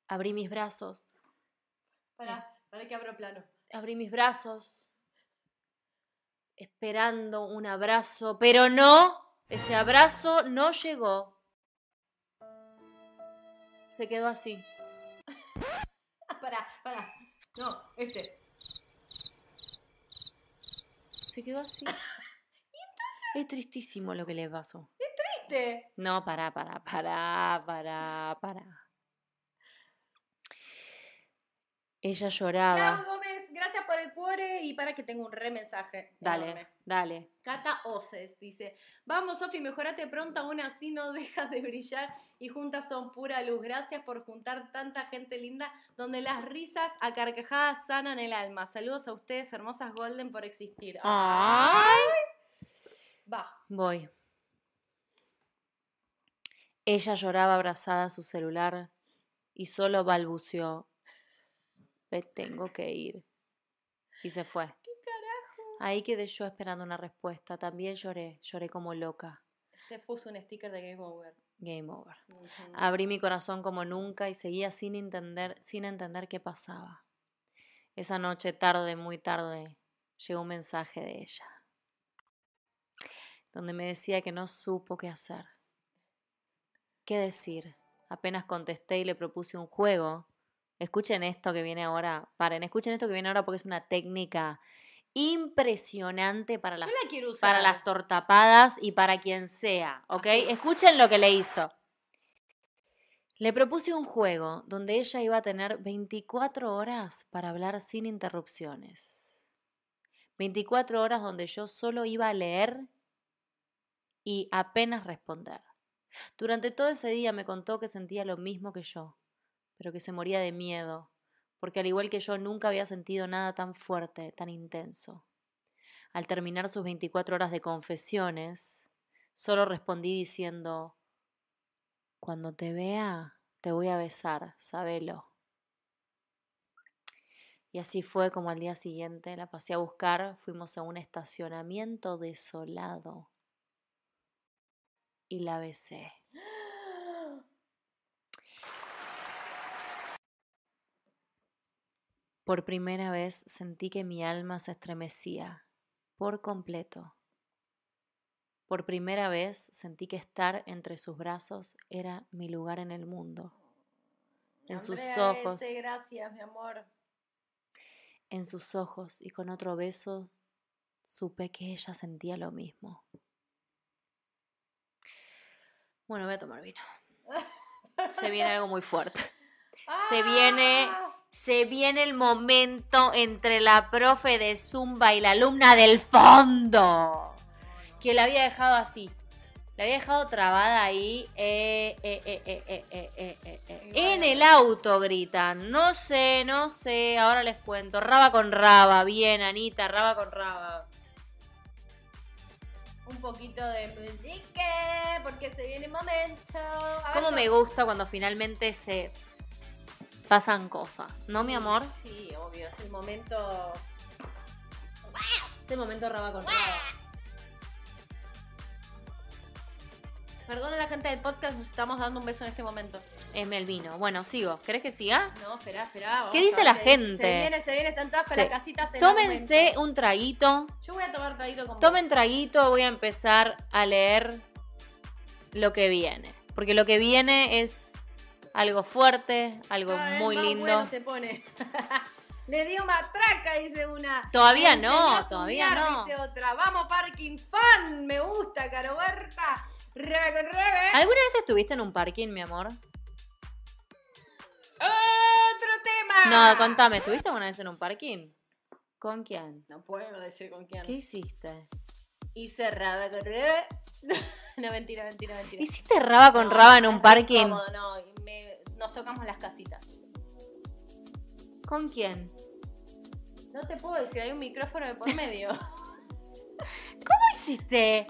Abrí mis brazos, Para, para que abro plano. abrí mis brazos, esperando un abrazo, pero no, ese abrazo no llegó. Se quedó así. Para, para. No, este. Se quedó así. Es tristísimo lo que le pasó. Este. No, para, para, para, para, para. Ella lloraba. Cuore y para que tenga un re mensaje. Dale, enorme. dale. Cata Oces dice: Vamos, Sofi, mejorate pronto, aún así no dejas de brillar y juntas son pura luz. Gracias por juntar tanta gente linda donde las risas a carcajadas sanan el alma. Saludos a ustedes, hermosas Golden, por existir. Ay. Va. Voy. Ella lloraba abrazada a su celular y solo balbuceó. Me tengo que ir. Y se fue. ¿Qué carajo? Ahí quedé yo esperando una respuesta. También lloré, lloré como loca. Te puso un sticker de Game Over. Game over. Abrí mi corazón como nunca y seguía sin entender, sin entender qué pasaba. Esa noche, tarde, muy tarde, llegó un mensaje de ella, donde me decía que no supo qué hacer. ¿Qué decir? Apenas contesté y le propuse un juego. Escuchen esto que viene ahora. Paren, escuchen esto que viene ahora porque es una técnica impresionante para las Yo la quiero usar. para las tortapadas y para quien sea, ¿ok? Escuchen lo que le hizo. Le propuse un juego donde ella iba a tener 24 horas para hablar sin interrupciones. 24 horas donde yo solo iba a leer y apenas responder. Durante todo ese día me contó que sentía lo mismo que yo, pero que se moría de miedo, porque al igual que yo nunca había sentido nada tan fuerte, tan intenso. Al terminar sus 24 horas de confesiones, solo respondí diciendo, cuando te vea, te voy a besar, sabelo. Y así fue como al día siguiente la pasé a buscar, fuimos a un estacionamiento desolado y la besé. Por primera vez sentí que mi alma se estremecía por completo. Por primera vez sentí que estar entre sus brazos era mi lugar en el mundo. En sus ojos, gracias, mi amor. en sus ojos y con otro beso supe que ella sentía lo mismo. Bueno, voy a tomar vino. Se viene algo muy fuerte. Se viene- Ah, se viene el momento entre la profe de Zumba y la alumna del fondo, que la había dejado así. La había dejado trabada ahí. En el auto gritan. No sé, no sé. Ahora les cuento. Raba con raba. Bien, Anita, raba con raba. Un poquito de música, porque se viene el momento. ¿Cómo me gusta cuando finalmente se pasan cosas. ¿No, mi amor? Sí, obvio, es el momento. Es el momento raba con raba. Perdona a la gente del podcast, nos estamos dando un beso en este momento. Es Melvino. Bueno, sigo. ¿Querés que siga? No, espera, espera. ¿Qué dice la gente? Se viene, se viene, están todas las casitas en Tómense un traguito. Yo voy a tomar traguito con. Tomen traguito. Voy a empezar a leer lo que viene. Porque lo que viene es algo fuerte, algo Cada vez muy más lindo. bueno se pone. Le dio matraca, dice una. Todavía no, todavía soñar, no. Dice otra. Vamos, Parking Fan. Me gusta, Caro Berta. Rebe con rebe. ¿Alguna vez estuviste en un parking, mi amor? Otro tema. No, contame, ¿estuviste alguna vez en un parking? ¿Con quién? No puedo decir con quién. ¿Qué hiciste? Y cerraba con... No, mentira, mentira, mentira. ¿Hiciste raba con No, raba en un re parking? incómodo, no, me- nos tocamos las casitas. ¿Con quién? No te puedo decir, hay un micrófono de por medio. ¿Cómo hiciste?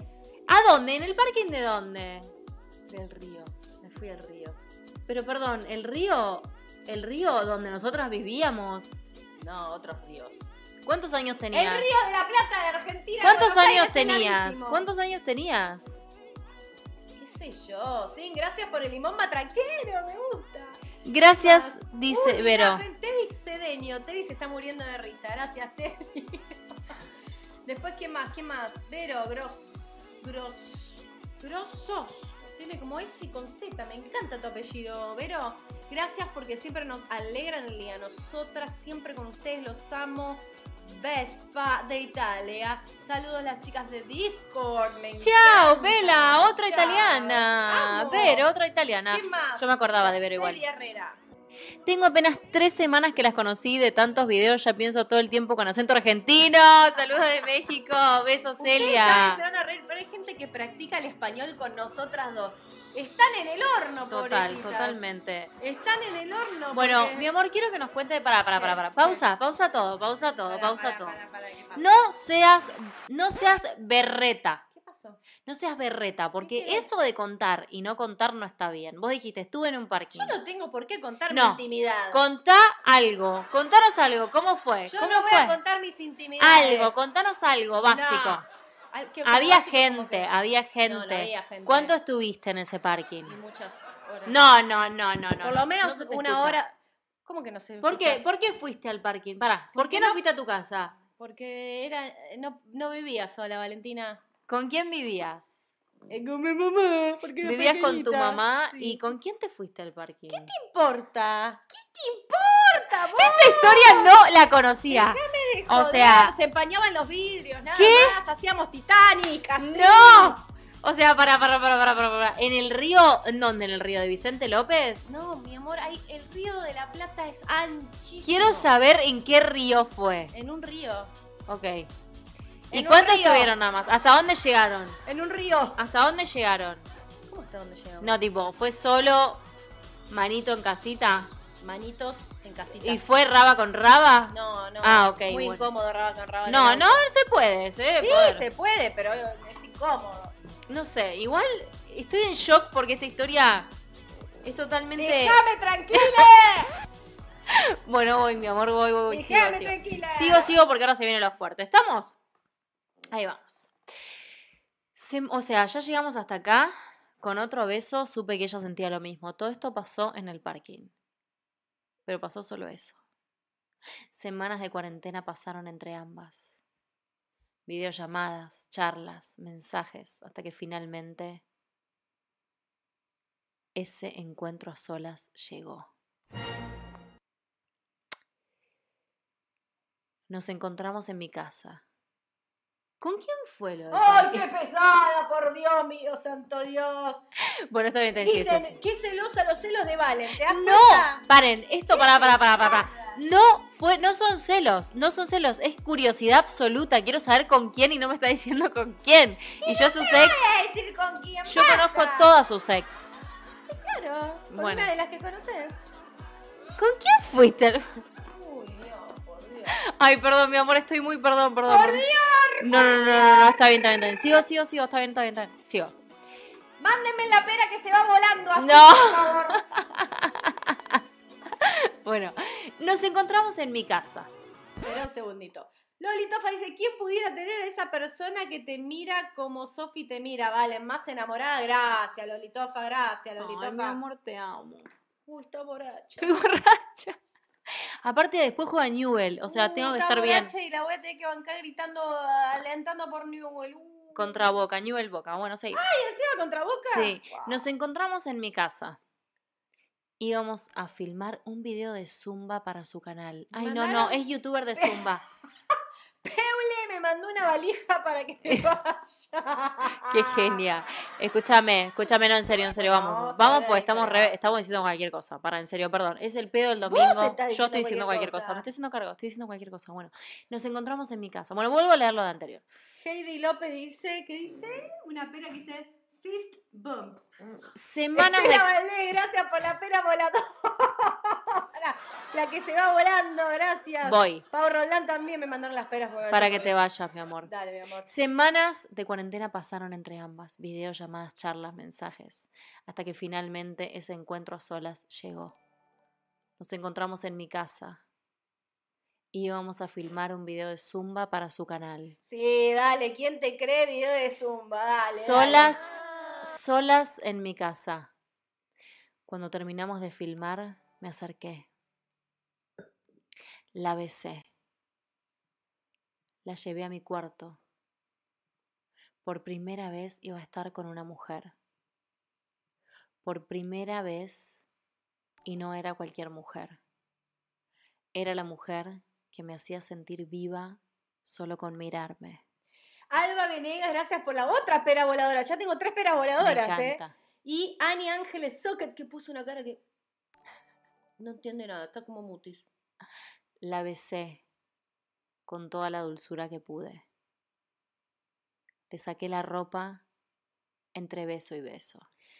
¿A dónde? ¿En el parking de dónde? Del río. Me fui al río. Pero perdón, ¿el río? ¿El río donde nosotras vivíamos? No, otros ríos. ¿Cuántos años tenías? El río de la Plata de Argentina. ¿Cuántos años tenías? ¿Cuántos años tenías? ¿Qué sé yo? Sí, gracias por el limón matraquero, me gusta. Gracias, Uy, dice mirá, Vero. Teddy Cedeño. Teddy se está muriendo de risa. Gracias, Teddy. Después, ¿quién más? ¿Quién más? Vero, Gros. Gros. Grosos. Tiene como S y con Z. Me encanta tu apellido, Vero. Gracias porque siempre nos alegran el día. Nosotras siempre con ustedes los amo. Vespa de Italia. Saludos las chicas de Discord. Me Chao. Vela, otra Chao. italiana. Vero, otra italiana. Yo me acordaba de Vero igual. Celia Herrera. Tengo apenas tres semanas que las conocí de tantos videos, ya pienso todo el tiempo con acento argentino. Saludos de México, besos saben, se Celia. van a reír, pero hay gente que practica el español con nosotras dos. Están en el horno, Total, pobrecitas. totalmente. Están en el horno. Bueno, porque- mi amor, quiero que nos cuente. Para, para, para, para. Pausa, pausa todo, pausa todo, pausa todo. No seas, no seas berreta. ¿Qué pasó? No seas berreta, porque eso de contar y no contar no está bien. Vos dijiste, estuve en un parking. Yo no tengo por qué contar No. mi intimidad. Contá algo, contanos algo, ¿cómo fue? Yo ¿Cómo no voy fue? a contar mis intimidades. Algo, contanos algo básico. No. Había gente, que- había gente. no había gente. ¿Cuánto estuviste en ese parking? Y muchas horas. No, no, no, no, no. Por lo menos no se una escucha. hora. ¿Cómo que no sé? ¿Por qué? ¿Por qué fuiste al parking? Pará, ¿por, ¿Por qué no fuiste a tu casa? Porque era, no, no vivía sola, Valentina. ¿Con quién vivías? Eh, Con mi mamá. Porque era Vivías con tu pequeñita. mamá Sí. y ¿con quién te fuiste al parking? ¿Qué te importa? ¿Qué te importa, vos? Esta historia no la conocía. de o joder, sea- se empañaban los vidrios, nada ¿Qué? más, hacíamos Titanic, así. ¡No! O sea, para, para, para, para, para, para. ¿En el río? ¿En dónde? ¿En el río de Vicente López? No, mi amor, ahí el río de la Plata es anchísimo. Quiero saber en qué río fue. En un río. Ok. ¿Y En cuánto río. estuvieron nada más? ¿Hasta dónde llegaron? En un río. ¿Hasta dónde llegaron? ¿Cómo está donde llegamos? No, tipo, ¿fue solo manito en casita? Manitos en casita. ¿Y fue raba con raba? No, no. Ah, ok, Muy bueno. incómodo raba con raba. No, no, se puede, se debe Sí, poder. se puede, pero es incómodo. No sé, igual estoy en shock porque esta historia es totalmente... ¡Déjame tranquila! Bueno, voy, mi amor, voy, voy, voy. Sigo, ¡Déjame sigo. tranquila! Sigo, sigo, porque ahora se viene lo fuerte. ¿Estamos? Ahí vamos. Se- o sea, ya llegamos hasta acá. Con otro beso supe que ella sentía lo mismo. Todo esto pasó en el parking. Pero pasó solo eso. Semanas de cuarentena pasaron entre ambas. Videollamadas, charlas, mensajes, hasta que finalmente ese encuentro a solas llegó. Nos encontramos en mi casa. ¿Con quién fue lo del ¡Ay, qué pesada! Por Dios mío, santo Dios. Bueno, está bien, sí, sí, Dicen, sí. qué celosa los celos de Valen. ¿Te das No, cuenta? paren, esto para, para, para, para. No fue, no son celos, no son celos, es curiosidad absoluta. Quiero saber con quién y no me está diciendo con quién. Y yo sus ex, Voy a decir con quién yo basta. conozco todas sus ex. Claro, con Bueno. una de las que conoces. ¿Con quién fuiste? Uy, Dios, por Dios. Ay, perdón, mi amor, estoy muy perdón, perdón. ¡Por. Dios! No, no, no, no, no, está bien, está bien, está bien. Sigo, sigo, sigo, está bien, está bien, está bien. Sigo. Mándenme la pera que se va volando así, No. por favor. Bueno, nos encontramos en mi casa. Espera un segundito. Lolitofa dice, ¿quién pudiera tener a esa persona que te mira como Sofi te mira? Vale, más enamorada. Gracias, Lolitofa, gracias, Lolitofa. Ay, mi amor, te amo. Uy, está borracha. Estoy borracha. Aparte, después juega Newell, o sea, Uh, tengo que está estar bien. Y la voy a tener que bancar gritando, alentando por Newell. Uh. Contra Boca, Newell Boca. Bueno, sí. ¿Y encima contra Boca? Sí, nos encontramos en mi casa. Íbamos a filmar un video de Zumba para su canal. Ay, no, no, es youtuber de Zumba. Peule me mandó una valija para que me vaya. Qué genia. Escúchame, escúchame, no, en serio, en serio, vamos. Vamos Vamos, pues la estamos, re- estamos diciendo cualquier cosa. Para, en serio, perdón. Es el pedo del domingo. Yo estoy diciendo cualquier cosa. cosa. Me estoy haciendo cargo, estoy diciendo cualquier cosa. Bueno, nos encontramos en mi casa. Bueno, vuelvo a leer lo de anterior. Heidi López dice, ¿qué dice? Una pera que dice fist bump. Semanas de... Valdés, gracias por la pera voladora. La que se va volando, gracias. Voy, Pau Roldán también me mandaron las peras. para que te vayas, mi amor. Dale, mi amor. Semanas de cuarentena pasaron entre ambas, videos, llamadas, charlas, mensajes, hasta que finalmente ese encuentro a solas llegó. Nos encontramos en mi casa y íbamos a filmar un video de Zumba para su canal. Sí, dale, ¿quién te cree video de Zumba? Dale. solas, solas en mi casa. Cuando terminamos de filmar, me acerqué. La besé. La llevé a mi cuarto. Por primera vez iba a estar con una mujer. Por primera vez, y no era cualquier mujer. Era la mujer que me hacía sentir viva solo con mirarme. Alba Venegas, gracias por la otra pera voladora. Ya tengo tres peras Me voladoras, ¿eh? encanta. Y Ani Ángeles Socket, que puso una cara que. No entiende nada, está como mutis. La besé con toda la dulzura que pude. Le saqué la ropa entre beso y beso.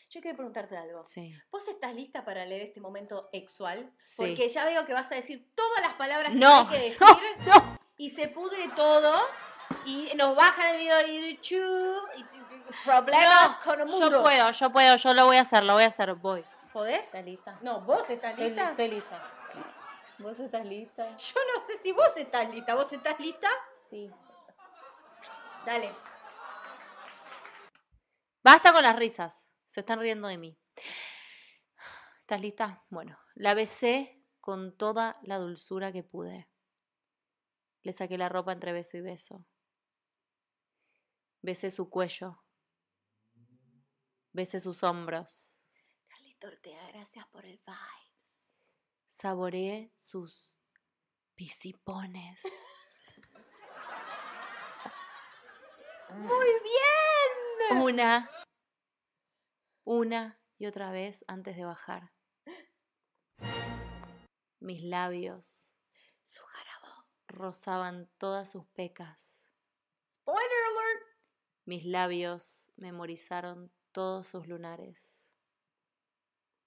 Yo quiero preguntarte algo. Sí. ¿Vos estás lista para leer este momento exual? Sí. Porque ya veo que vas a decir todas las palabras que No, hay que decir no, no. y se pudre todo y nos bajan el video de YouTube y problemas con el mundo. Yo puedo, yo puedo, yo lo voy a hacer, lo voy a hacer, voy. ¿Podés? ¿Estás lista? No, vos estás lista. Estoy lista. ¿Vos estás lista? Yo no sé si vos estás lista. ¿Vos estás lista? Sí. Dale. Basta con las risas. Se están riendo de mí. ¿Estás lista? Bueno, la besé con toda la dulzura que pude. Le saqué la ropa entre beso y beso. Besé su cuello. Besé sus hombros. Gracias por el vibes. Saboreé sus pisipones. Muy bien. Una, una y otra vez antes de bajar. Mis labios Su jarabo. rozaban todas sus pecas. Spoiler alert. Mis labios memorizaron todos sus lunares.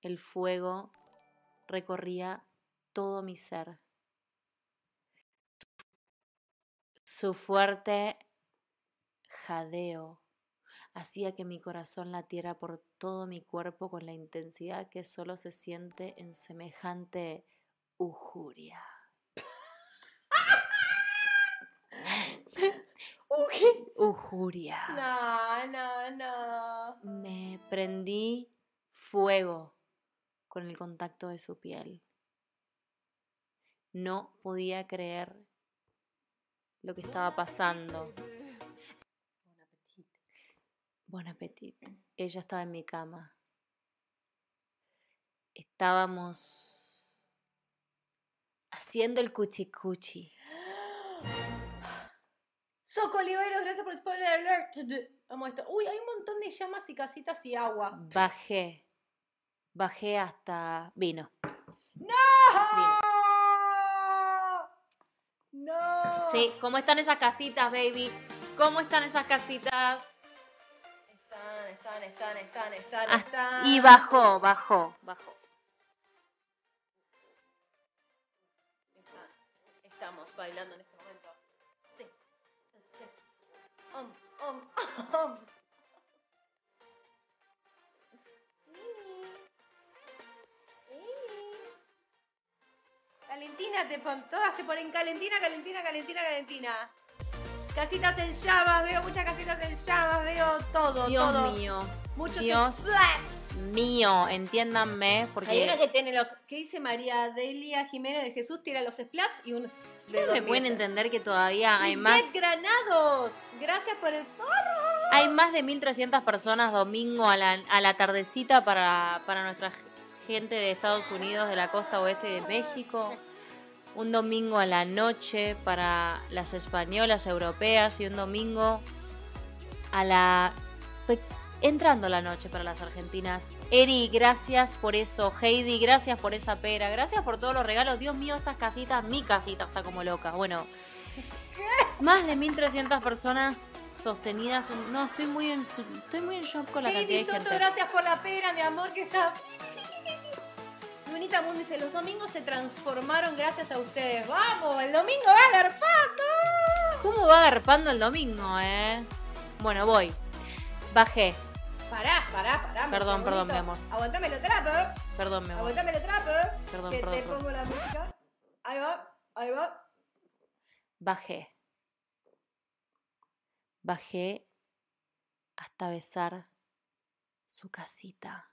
El fuego recorría todo mi ser. Su fuerte jadeo hacía que mi corazón latiera por todo mi cuerpo con la intensidad que solo se siente en semejante ujuria. Ujuria. No, no, no. Me prendí fuego con el contacto de su piel. No podía creer lo que estaba pasando. Bon appetit. Ella estaba en mi cama. Estábamos haciendo el cuchicuchi. Soco Oliveros, gracias por el spoiler alert. Vamos a esto. Uy, hay un montón de llamas y casitas y agua. Bajé. Bajé hasta vino. ¡No! ¡No! Sí, ¿cómo están esas casitas, baby? ¿Cómo están esas casitas? Están, están, están, están, están, Ah, están. Y bajó, bajó, bajó. Estamos bailando en este momento. Sí. sí. Om, om, om. Calentina, te pon, todas te ponen calentina, calentina, calentina, calentina. Casitas en llamas, veo muchas casitas en llamas, veo todo, Dios todo. mío, Muchos Dios splats. mío, entiéndanme, Hay una porque que tiene los. ¿Qué dice María Delia Jiménez de Jesús? Tira los splats y un. de me pueden meses. entender que todavía hay más, Granados, gracias por el follow. hay más de 1.300 personas domingo a la, a la tardecita para, para nuestra gente de Estados Unidos, de la costa oeste de México. Un domingo a la noche para las españolas europeas y un domingo a la pe- entrando la noche para las argentinas. Eri, gracias por eso. Heidi, gracias por esa pera. Gracias por todos los regalos. Dios mío, estas casitas, mi casita está como loca. Bueno, más de 1300 personas sostenidas. No, estoy muy en, estoy muy en shock con la Katie cantidad de Soto, gente. gracias por la pena, mi amor, que está... Lunita Moon dice, los domingos se transformaron gracias a ustedes. ¡Vamos! ¡El domingo va agarpando! ¿Cómo va agarpando el domingo, eh? Bueno, voy. Bajé. Pará, pará, pará. Perdón, perdón, mi amor. Aguantame el trapo, Perdón, mi amor. aguantame el trapo. Perdón, que perdón, te perdón. pongo la música. Ahí va, ahí va. Bajé. Bajé hasta besar su casita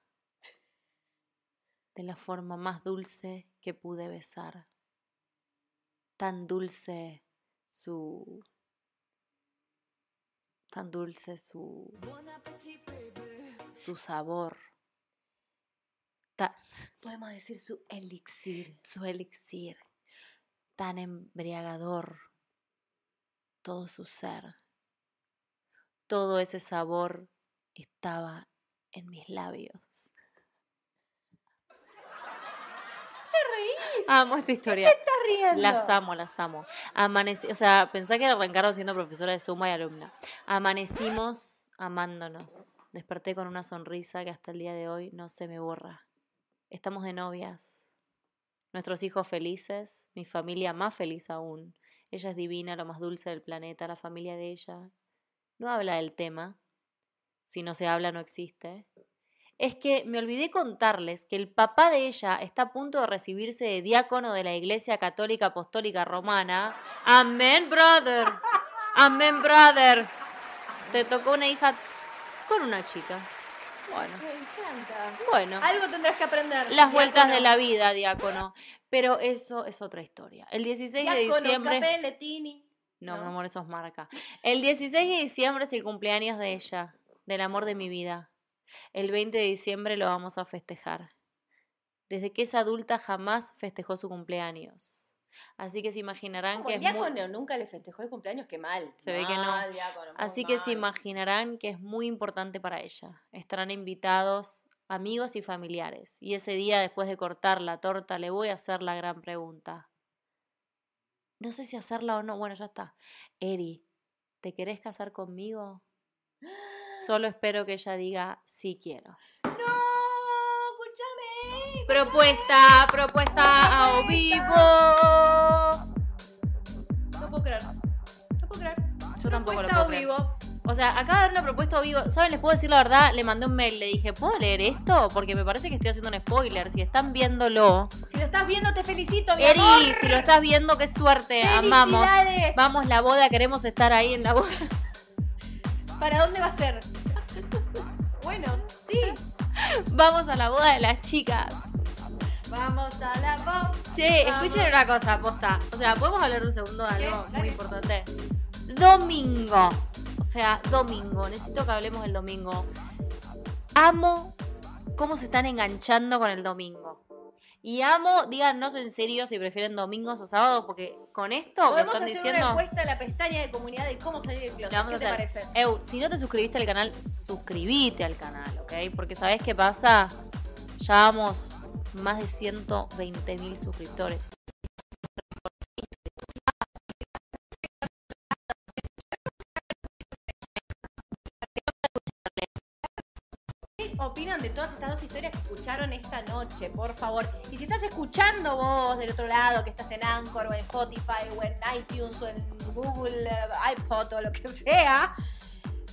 de la forma más dulce que pude besar. Tan dulce su... Tan dulce su... Su sabor. Podemos decir su elixir. su elixir, tan embriagador, todo su ser, todo ese sabor estaba en mis labios. Amo esta historia. Estás riendo. Las amo, las amo. Amaneci o sea, pensé que arrancaron siendo profesora de suma y alumna. Amanecimos amándonos. Desperté con una sonrisa que hasta el día de hoy no se me borra. Estamos de novias. Nuestros hijos felices, mi familia más feliz aún. Ella es divina, lo más dulce del planeta, la familia de ella. No habla del tema. Si no se habla, no existe es que me olvidé contarles que el papá de ella está a punto de recibirse de diácono de la Iglesia Católica Apostólica Romana. Amén, brother. Amén, brother. Te tocó una hija con una chica. Bueno, Me encanta. bueno. Algo tendrás que aprender. Las vueltas de la vida, diácono. Pero eso es otra historia. El 16 de diciembre... Capelle, Tini. No, mi ¿no? amor, eso es marca. El 16 de diciembre es el cumpleaños de ella, del amor de mi vida. El 20 de diciembre lo vamos a festejar. Desde que es adulta jamás festejó su cumpleaños. Así que se imaginarán Como que el es muy... diácono nunca le festejó el cumpleaños, qué mal. Se ve que no. Diácono, Así que se imaginarán que es muy importante para ella. Estarán invitados amigos y familiares. Y ese día, después de cortar la torta, le voy a hacer la gran pregunta. No sé si hacerla o no. Bueno, ya está. Eri, ¿te querés casar conmigo? Solo espero que ella diga sí quiero. No, escúchame. Propuesta, propuesta a vivo. No puedo creer. No puedo creer. Yo tampoco lo Propuesta puedo o creer. vivo. O sea, acaba de haber una propuesta a vivo. ¿Saben? Les puedo decir la verdad. Le mandé un mail. Le dije, ¿puedo leer esto? Porque me parece que estoy haciendo un spoiler. Si están viéndolo. Si lo estás viendo, te felicito, mi Eri, amor. si lo estás viendo, qué suerte. Amamos. Vamos, la boda. Queremos estar ahí en la boda. ¿Para dónde va a ser? bueno, sí. Vamos a la boda de las chicas. Vamos a la voz. Che, Vamos. escuchen una cosa, posta. O sea, ¿podemos hablar un segundo de algo muy importante? Domingo. O sea, domingo. Necesito que hablemos del domingo. Amo cómo se están enganchando con el domingo. Y amo, díganos en serio si prefieren domingos o sábados, porque con esto que Podemos están hacer una diciendo. encuesta en la pestaña de comunidad de cómo salir del closet. Vamos ¿Qué a te parece? Eu, si no te suscribiste al canal, suscríbete al canal, ¿ok? Porque ¿sabés qué pasa? Ya vamos más de 120 mil suscriptores. ¿Qué opinan de todas estas dos historias que escucharon esta noche? Por favor. Y si estás escuchando vos del otro lado, que estás en Anchor o en Spotify o en iTunes o en Google eh, iPod o lo que sea,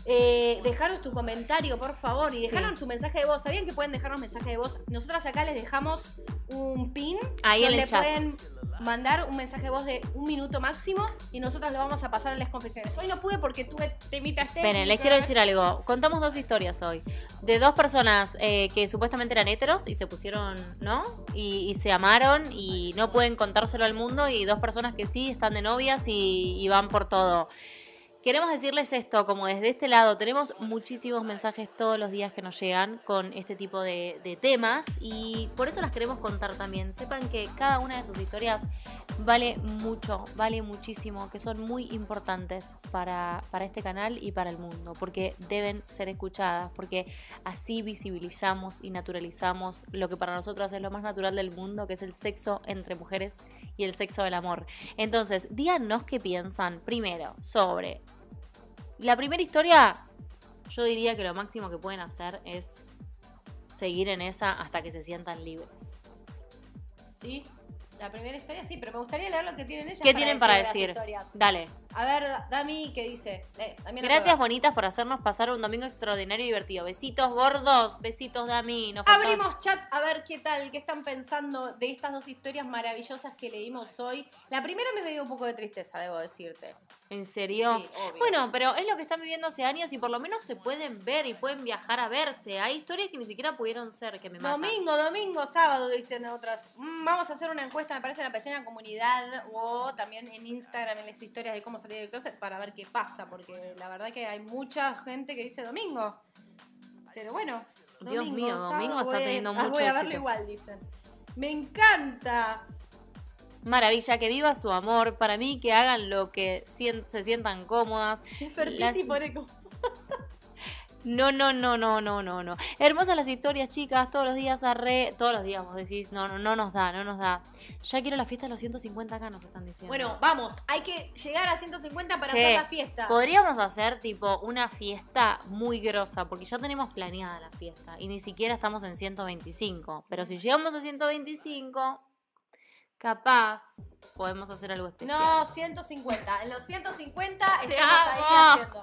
eh, dejaros tu comentario, por favor, y dejaron Sí. tu mensaje de voz. ¿Sabían que pueden dejarnos mensaje de voz? Nosotras acá les dejamos un pin Ahí en donde chat. pueden mandar un mensaje de voz de un minuto máximo y nosotras lo vamos a pasar en las confesiones. Hoy no pude porque tuve temitas Esperen, les quiero decir algo. Contamos dos historias hoy. De dos personas eh, que supuestamente eran heteros y se pusieron, ¿no? Y, y se amaron y no pueden contárselo al mundo. Y dos personas que sí están de novias y, y van por todo. Queremos decirles esto, como desde este lado, tenemos muchísimos mensajes todos los días que nos llegan con este tipo de, temas y por eso las queremos contar también. Sepan que cada una de sus historias vale mucho, vale muchísimo, que son muy importantes para, para este canal y para el mundo, porque deben ser escuchadas, porque así visibilizamos y naturalizamos lo que para nosotros es lo más natural del mundo, que es el sexo entre mujeres y el sexo del amor. Entonces, díganos qué piensan primero sobre La primera historia, yo diría que lo máximo que pueden hacer es seguir en esa hasta que se sientan libres. Sí, la primera historia sí, pero me gustaría leer lo que tienen ellas. ¿Qué tienen para las decir? Dale. A ver, Dami, ¿qué dice? Eh, Gracias, bonitas, por hacernos pasar un domingo extraordinario y divertido. Besitos gordos, besitos Dami. Nos faltó- Abrimos chat a ver qué tal, qué están pensando de estas dos historias maravillosas que leímos hoy. La primera me dio un poco de tristeza, debo decirte. ¿En serio? Sí. Bueno, pero es lo que están viviendo hace años y por lo menos se pueden ver y pueden viajar a verse. Hay historias que ni siquiera pudieron ser, que me matan. Domingo, domingo, sábado, dicen otras. Mm, vamos a hacer una encuesta, me parece, en la pestaña comunidad o también en Instagram, en las historias de cómo salir del closet para ver qué pasa, porque la verdad que hay mucha gente que dice domingo. Pero bueno, Dios domingo, mío, sábado, domingo está voy a- teniendo mucho Voy a verlo éxito. igual, dicen. Me encanta. Maravilla, que viva su amor. Para mí, que hagan lo que se sientan cómodas. Las- No, no, no, no, no, no, no. Hermosas las historias, chicas. Todos los días arre. Todos los días vos decís, no, no, no nos da, no nos da. Ya quiero la fiesta de los 150 acá, nos están diciendo. Bueno, vamos, hay que llegar a 150 para hacer la fiesta. Podríamos hacer tipo una fiesta muy grosa, porque ya tenemos planeada la fiesta y ni siquiera estamos en 125. Pero si llegamos a 125, capaz podemos hacer algo especial. No, 150. En los 150 Te estamos ahí haciendo.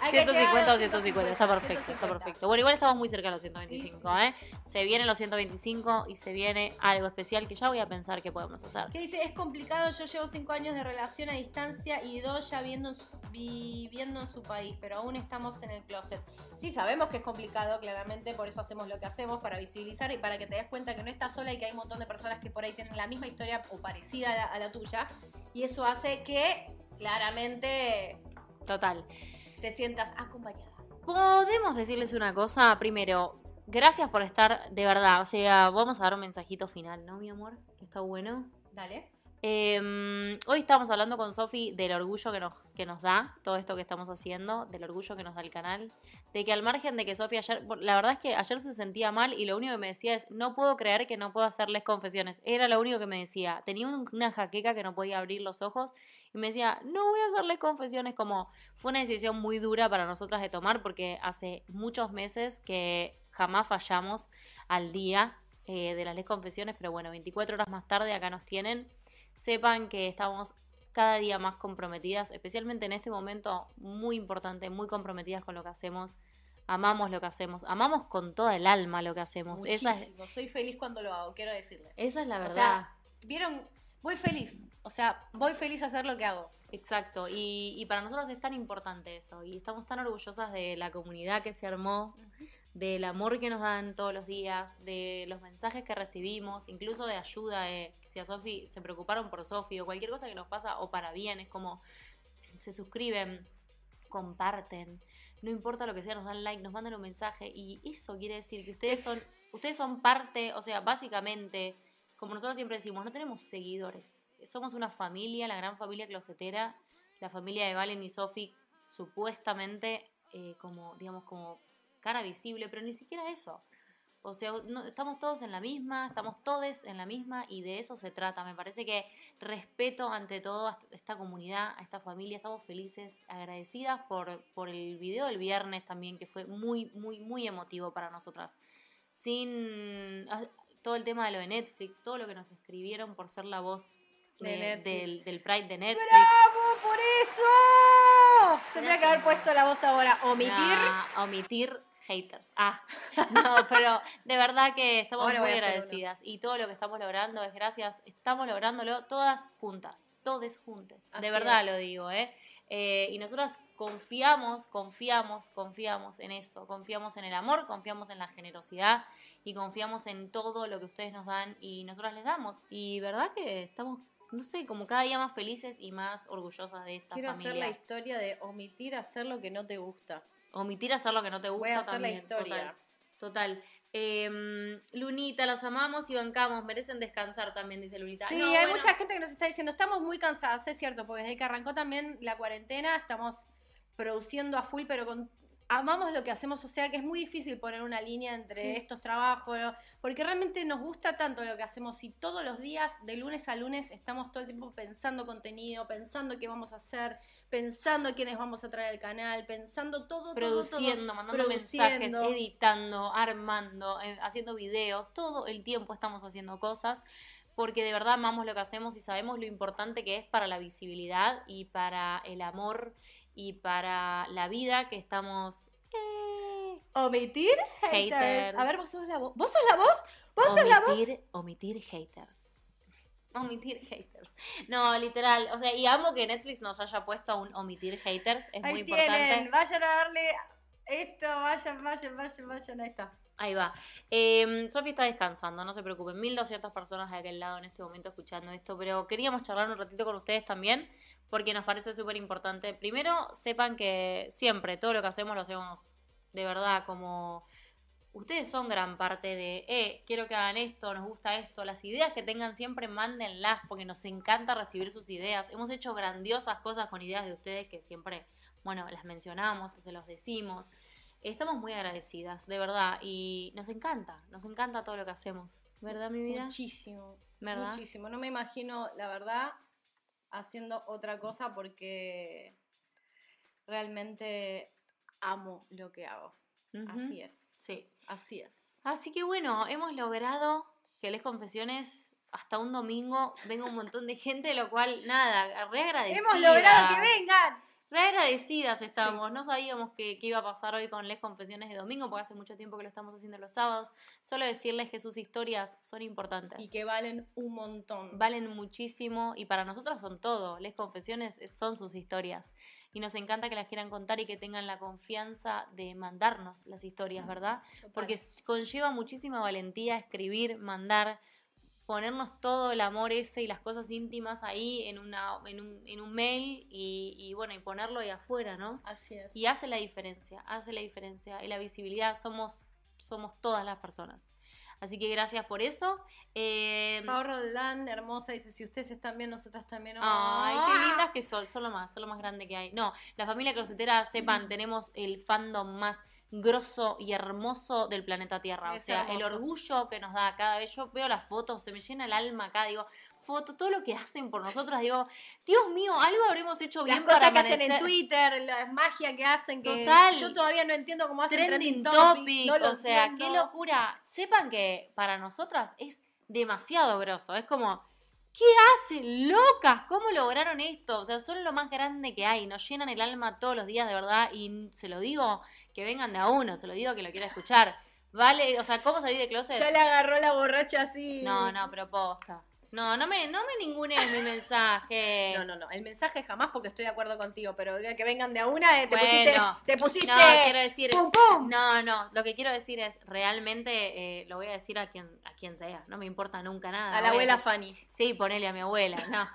Hay que llegar a 150 o los 150, está perfecto, está 150. perfecto. Bueno, igual estamos muy cerca de los 125, Sí, ¿eh? Se vienen los 125 y se viene algo especial que ya voy a pensar que podemos hacer. ¿Qué dice? Es complicado, yo llevo 5 años de relación a distancia y dos ya viendo en su- viviendo en su país, pero aún estamos en el closet. Sí, sabemos que es complicado, claramente, por eso hacemos lo que hacemos, para visibilizar y para que te des cuenta que no estás sola y que hay un montón de personas que por ahí tienen la misma historia o parecida a la, a la tuya. Y eso hace que claramente Total. te sientas acompañada. Podemos decirles una cosa. Primero, gracias por estar de verdad. O sea, vamos a dar un mensajito final, ¿no, mi amor? Que está bueno. Dale. Eh, hoy estamos hablando con Sofi del orgullo que nos, que nos da todo esto que estamos haciendo, del orgullo que nos da el canal, de que al margen de que Sofi ayer, la verdad es que ayer se sentía mal y lo único que me decía es, no puedo creer que no puedo hacerles confesiones. Era lo único que me decía. Tenía un- una jaqueca que no podía abrir los ojos y me decía, no voy a hacerles confesiones como fue una decisión muy dura para nosotras de tomar porque hace muchos meses que jamás fallamos al día eh, de las les confesiones, pero bueno, 24 horas más tarde acá nos tienen sepan que estamos cada día más comprometidas, especialmente en este momento muy importante, muy comprometidas con lo que hacemos. Amamos lo que hacemos, amamos con toda el alma lo que hacemos. Esa es, Muchísimo. Soy feliz cuando lo hago, quiero decirles. esa es la O verdad. sea, vieron, voy feliz. O sea, voy feliz a hacer lo que hago. Exacto, y, y para nosotros es tan importante eso, y estamos tan orgullosas de la comunidad que se armó, del amor que nos dan todos los días, de los mensajes que recibimos, incluso de ayuda, de Sofi se preocuparon por Sofi o cualquier cosa que nos pasa o para bien, es como se suscriben, comparten, no importa lo que sea, nos dan like, nos mandan un mensaje y eso quiere decir que ustedes son, ustedes son parte, o sea, básicamente, como nosotros siempre decimos, no tenemos seguidores, somos una familia, la gran familia closetera, la familia de Valen y Sofi, supuestamente eh, como, digamos, como cara visible, pero ni siquiera eso. O sea, no- estamos todos en la misma, estamos todos en la misma y de eso se trata. Me parece que respeto ante todo a esta comunidad, a esta familia. Estamos felices, agradecidas por, por el video del viernes también, que fue muy, muy, muy emotivo para nosotras. Sin ah, todo el tema de lo de Netflix, todo lo que nos escribieron por ser la voz De de- Netflix. del, del Pride de Netflix. ¡Bravo por eso! Tendría que haber puesto la voz ahora. Omitir. Nah, omitir haters. Ah, no, pero de verdad que estamos Ahora muy agradecidas. Y todo lo que estamos logrando es gracias, estamos lográndolo todas juntas, todes juntas. Así de verdad es. lo digo, ¿eh? Eh, y nosotras confiamos, confiamos, confiamos en eso. Confiamos en el amor, confiamos en la generosidad y confiamos en todo lo que ustedes nos dan y nosotras les damos. Y verdad que estamos, no sé, como cada día más felices y más orgullosas de esta Quiero familia. hacer la historia de omitir hacer lo que no te gusta. Omitir hacer lo que no te gusta Voy a hacer también. la historia. Total. total. Em, Lunita, las amamos y bancamos, merecen descansar también, dice Lunita. Sí, No, hay bueno, mucha gente que nos está diciendo, estamos muy cansadas, es cierto, porque desde que arrancó también la cuarentena estamos produciendo a full, pero con amamos lo que hacemos, o sea que es muy difícil poner una línea entre estos trabajos, porque realmente nos gusta tanto lo que hacemos y todos los días, de lunes a lunes, estamos todo el tiempo pensando contenido, pensando qué vamos a hacer, pensando quiénes vamos a traer al canal, pensando todo, todo, todo. produciendo, mandando mensajes, Produciendo. editando, armando, eh, haciendo videos, todo el tiempo estamos haciendo cosas porque de verdad amamos lo que hacemos y sabemos lo importante que es para la visibilidad y para el amor y para la vida que estamos eh, Omitir haters. Haters. A ver, vos sos la voz. ¿Vos sos la voz? ¿Vos sos la voz? omitir, omitir haters. Omitir haters. No, literal. O sea, y amo que Netflix nos haya puesto un omitir haters. Es muy Ahí importante. tienen, vayan a darle esto, vayan, vayan, vayan, vayan, ahí está. Ahí va. Eh, Sofi está descansando, no se preocupen. 1200 personas de aquel lado en este momento escuchando esto, pero queríamos charlar un ratito con ustedes también, porque nos parece súper importante. Primero, sepan que siempre todo lo que hacemos lo hacemos de verdad, como ustedes son gran parte de, eh, quiero que hagan esto, nos gusta esto, las ideas que tengan siempre mándenlas, porque nos encanta recibir sus ideas. Hemos hecho grandiosas cosas con ideas de ustedes que siempre, bueno, las mencionamos o se los decimos. Estamos muy agradecidas, de verdad, y nos encanta, nos encanta todo lo que hacemos. ¿Verdad, mi vida? Muchísimo. ¿Verdad? Muchísimo. No me imagino, la verdad, haciendo otra cosa porque realmente amo lo que hago. Así es. Sí. Así es. Así que bueno, hemos logrado que les confesiones hasta un domingo venga un montón de gente, lo cual, nada, re agradecida. Hemos logrado que vengan. Re agradecidas estamos. No sabíamos qué, iba a pasar hoy con Les Confesiones de Domingo, porque hace mucho tiempo que lo estamos haciendo los sábados. Solo decirles que sus historias son importantes. Y que valen un montón. Valen muchísimo y para nosotros son todo. Les Confesiones es- son sus historias. Y nos encanta que las quieran contar y que tengan la confianza de mandarnos las historias, ¿verdad? Total. Porque conlleva muchísima valentía escribir, mandar, ponernos todo el amor ese y las cosas íntimas ahí en, una, en, un, en un mail y, y bueno, y ponerlo ahí afuera, ¿no? Así es. Y hace la diferencia, hace la diferencia. Y la visibilidad somos, somos todas las personas. Así que gracias por eso. Eh, Roldán, hermosa, dice, si ustedes están bien, nosotras también. Ay, ¡Ah! qué lindas que son, son lo más, son lo más grande que hay. No, la familia closetera, sepan, tenemos el fandom más grosso y hermoso del planeta Tierra. O sea, el orgullo que nos da cada vez. Yo veo las fotos, se me llena el alma acá, digo, foto, todo lo que hacen por nosotras, digo, Dios mío, algo habremos hecho bien Las cosas para que hacen en Twitter, la magia que hacen, que Total. yo todavía no entiendo cómo hacen Trending topic, topic, no o sea, qué locura. Sepan que para nosotras es demasiado grosso, es como, ¿qué hacen, locas? ¿Cómo lograron esto? O sea, son lo más grande que hay, nos llenan el alma todos los días, de verdad, y se lo digo, que vengan de a uno, se lo digo que lo quiera escuchar. Vale, o sea, ¿cómo salir de closet? Ya le agarró la borracha así. No, no, pero posta. No, no me, no me ningune mi mensaje. No, no, no. El mensaje jamás porque estoy de acuerdo contigo, pero que vengan de a una, eh, te pusiste. Te pusiste. No, quiero decir, ¡Pum, pum! No, no, lo que quiero decir es, realmente eh, lo voy a decir a quien, a quien sea, no me importa nunca nada. a la abuela Fanny. Sí, ponele a mi abuela, no.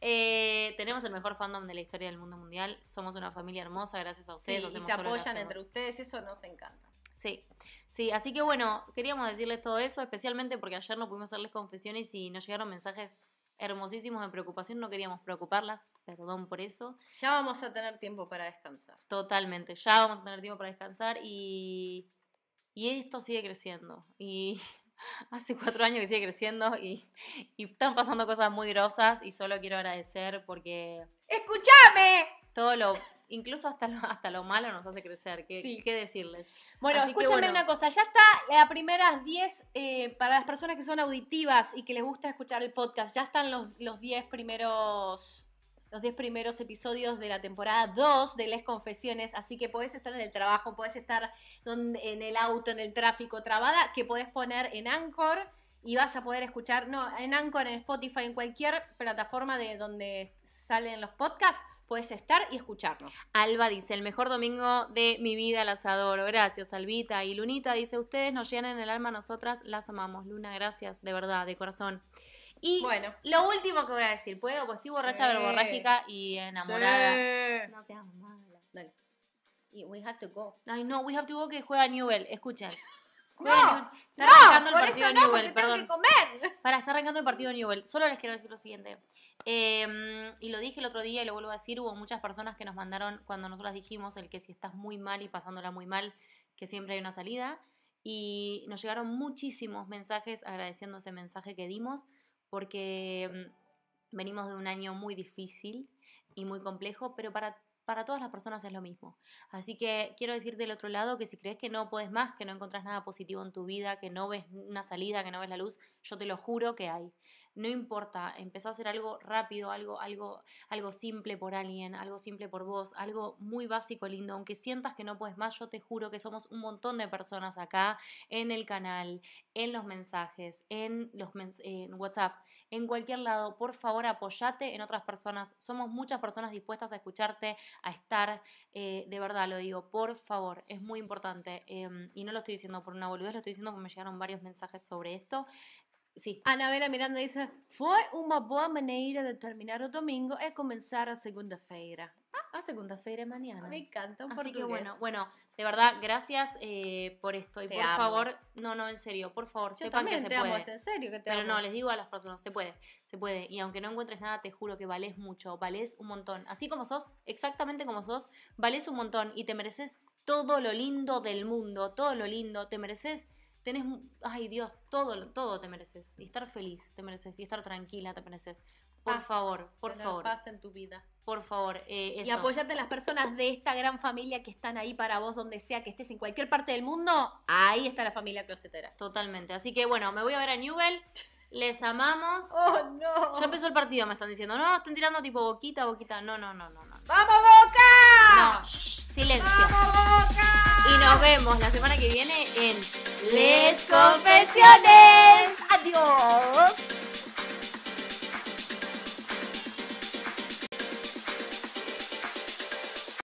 Eh, tenemos el mejor fandom de la historia del mundo mundial, somos una familia hermosa, gracias a Sí, ustedes. y hacemos se apoyan entre ustedes, eso nos encanta. Sí, sí, así que bueno, queríamos decirles todo eso, especialmente porque ayer no pudimos hacerles confesiones y nos llegaron mensajes hermosísimos de preocupación, no queríamos preocuparlas, perdón por eso. Ya vamos a tener tiempo para descansar. Totalmente, ya vamos a tener tiempo para descansar y, y esto sigue creciendo. Y hace cuatro años que sigue creciendo y, y están pasando cosas muy grosas y solo quiero agradecer porque ¡Escúchame! todo lo, incluso hasta lo, hasta lo malo nos hace crecer. ¿Qué, Sí. qué decirles? Bueno, Así escúchame bueno. una cosa, ya está las primeras 10, eh, para las personas que son auditivas y que les gusta escuchar el podcast, ya están los, los 10 primeros los 10 primeros episodios de la temporada 2 de Les Confesiones, así que podés estar en el trabajo, podés estar en el auto, en el tráfico, trabada, que podés poner en Anchor y vas a poder escuchar, no, en Anchor, en Spotify, en cualquier plataforma de donde salen los podcasts, podés estar y escucharnos. Alba dice, el mejor domingo de mi vida, las adoro. Gracias, Albita. Y Lunita dice, ustedes nos llenan el alma, nosotras las amamos. Luna, gracias, de verdad, de corazón. Y Bueno. lo último que voy a decir, ¿puedo? Pues estoy borracha, Sí. verborrágica y enamorada. Sí. No seas mala. Dale. Y we have to go. Ay, no, We Have to Go que juega Newell. Escuchen. A Newell. Está No, arrancando el por partido no, Newell, perdón. que comer. Para, está arrancando el partido de Newell. Solo les quiero decir lo siguiente. Eh, y lo dije el otro día y lo vuelvo a decir, hubo muchas personas que nos mandaron, cuando nosotras dijimos el que si estás muy mal y pasándola muy mal, que siempre hay una salida. Y nos llegaron muchísimos mensajes agradeciendo ese mensaje que dimos, porque mm, venimos de un año muy difícil y muy complejo, pero para, para todas las personas es lo mismo. Así que quiero decirte del otro lado que si crees que no puedes más, que no encontrás nada positivo en tu vida, que no ves una salida, que no ves la luz, yo te lo juro que hay. No importa, empezá a hacer algo rápido, algo, algo, algo simple por alguien, algo simple por vos, algo muy básico, lindo. Aunque sientas que no puedes más, yo te juro que somos un montón de personas acá en el canal, en los mensajes, en los en WhatsApp, en cualquier lado. Por favor, apoyate en otras personas. Somos muchas personas dispuestas a escucharte, a estar. eh, de verdad lo digo, por favor, es muy importante. em, y no lo estoy diciendo por una boludez, lo estoy diciendo porque me llegaron varios mensajes sobre esto. Sí, Anabela Miranda dice: Foi uma boa maneira de terminar o domingo e começar a segunda-feira. a segunda-feira mañana. Me encanta un Así que portugués. bueno, bueno, de verdad, gracias eh, por esto. Y Te por amo. favor, no, no, en serio, por favor, Yo sepan que te se amo, puede. es en serio que te Pero amo. no, les digo a las personas, se puede, se puede. Y aunque no encuentres nada, te juro que valés mucho, valés un montón. Así como sos, exactamente como sos, valés un montón y te mereces todo lo lindo del mundo, todo lo lindo, te mereces, tenés, ay Dios, todo, todo te mereces. Y estar feliz te mereces, y estar tranquila te mereces. Por Paz, favor, por favor, paz en tu vida. por favor, eh, Y eso. apóyate en las personas de esta gran familia que están ahí para vos, donde sea que estés, en cualquier parte del mundo. Ahí está la familia closetera. Totalmente. Así que bueno, me voy a ver a Newell. Les amamos. ¡Oh, no! Ya empezó el partido, me están diciendo. No, están tirando tipo boquita, boquita. No, no, no, no. ¡Vamos, Boca! No, shh, silencio. ¡Vamos, Boca! Y nos vemos la semana que viene en Les Confesiones. Adiós.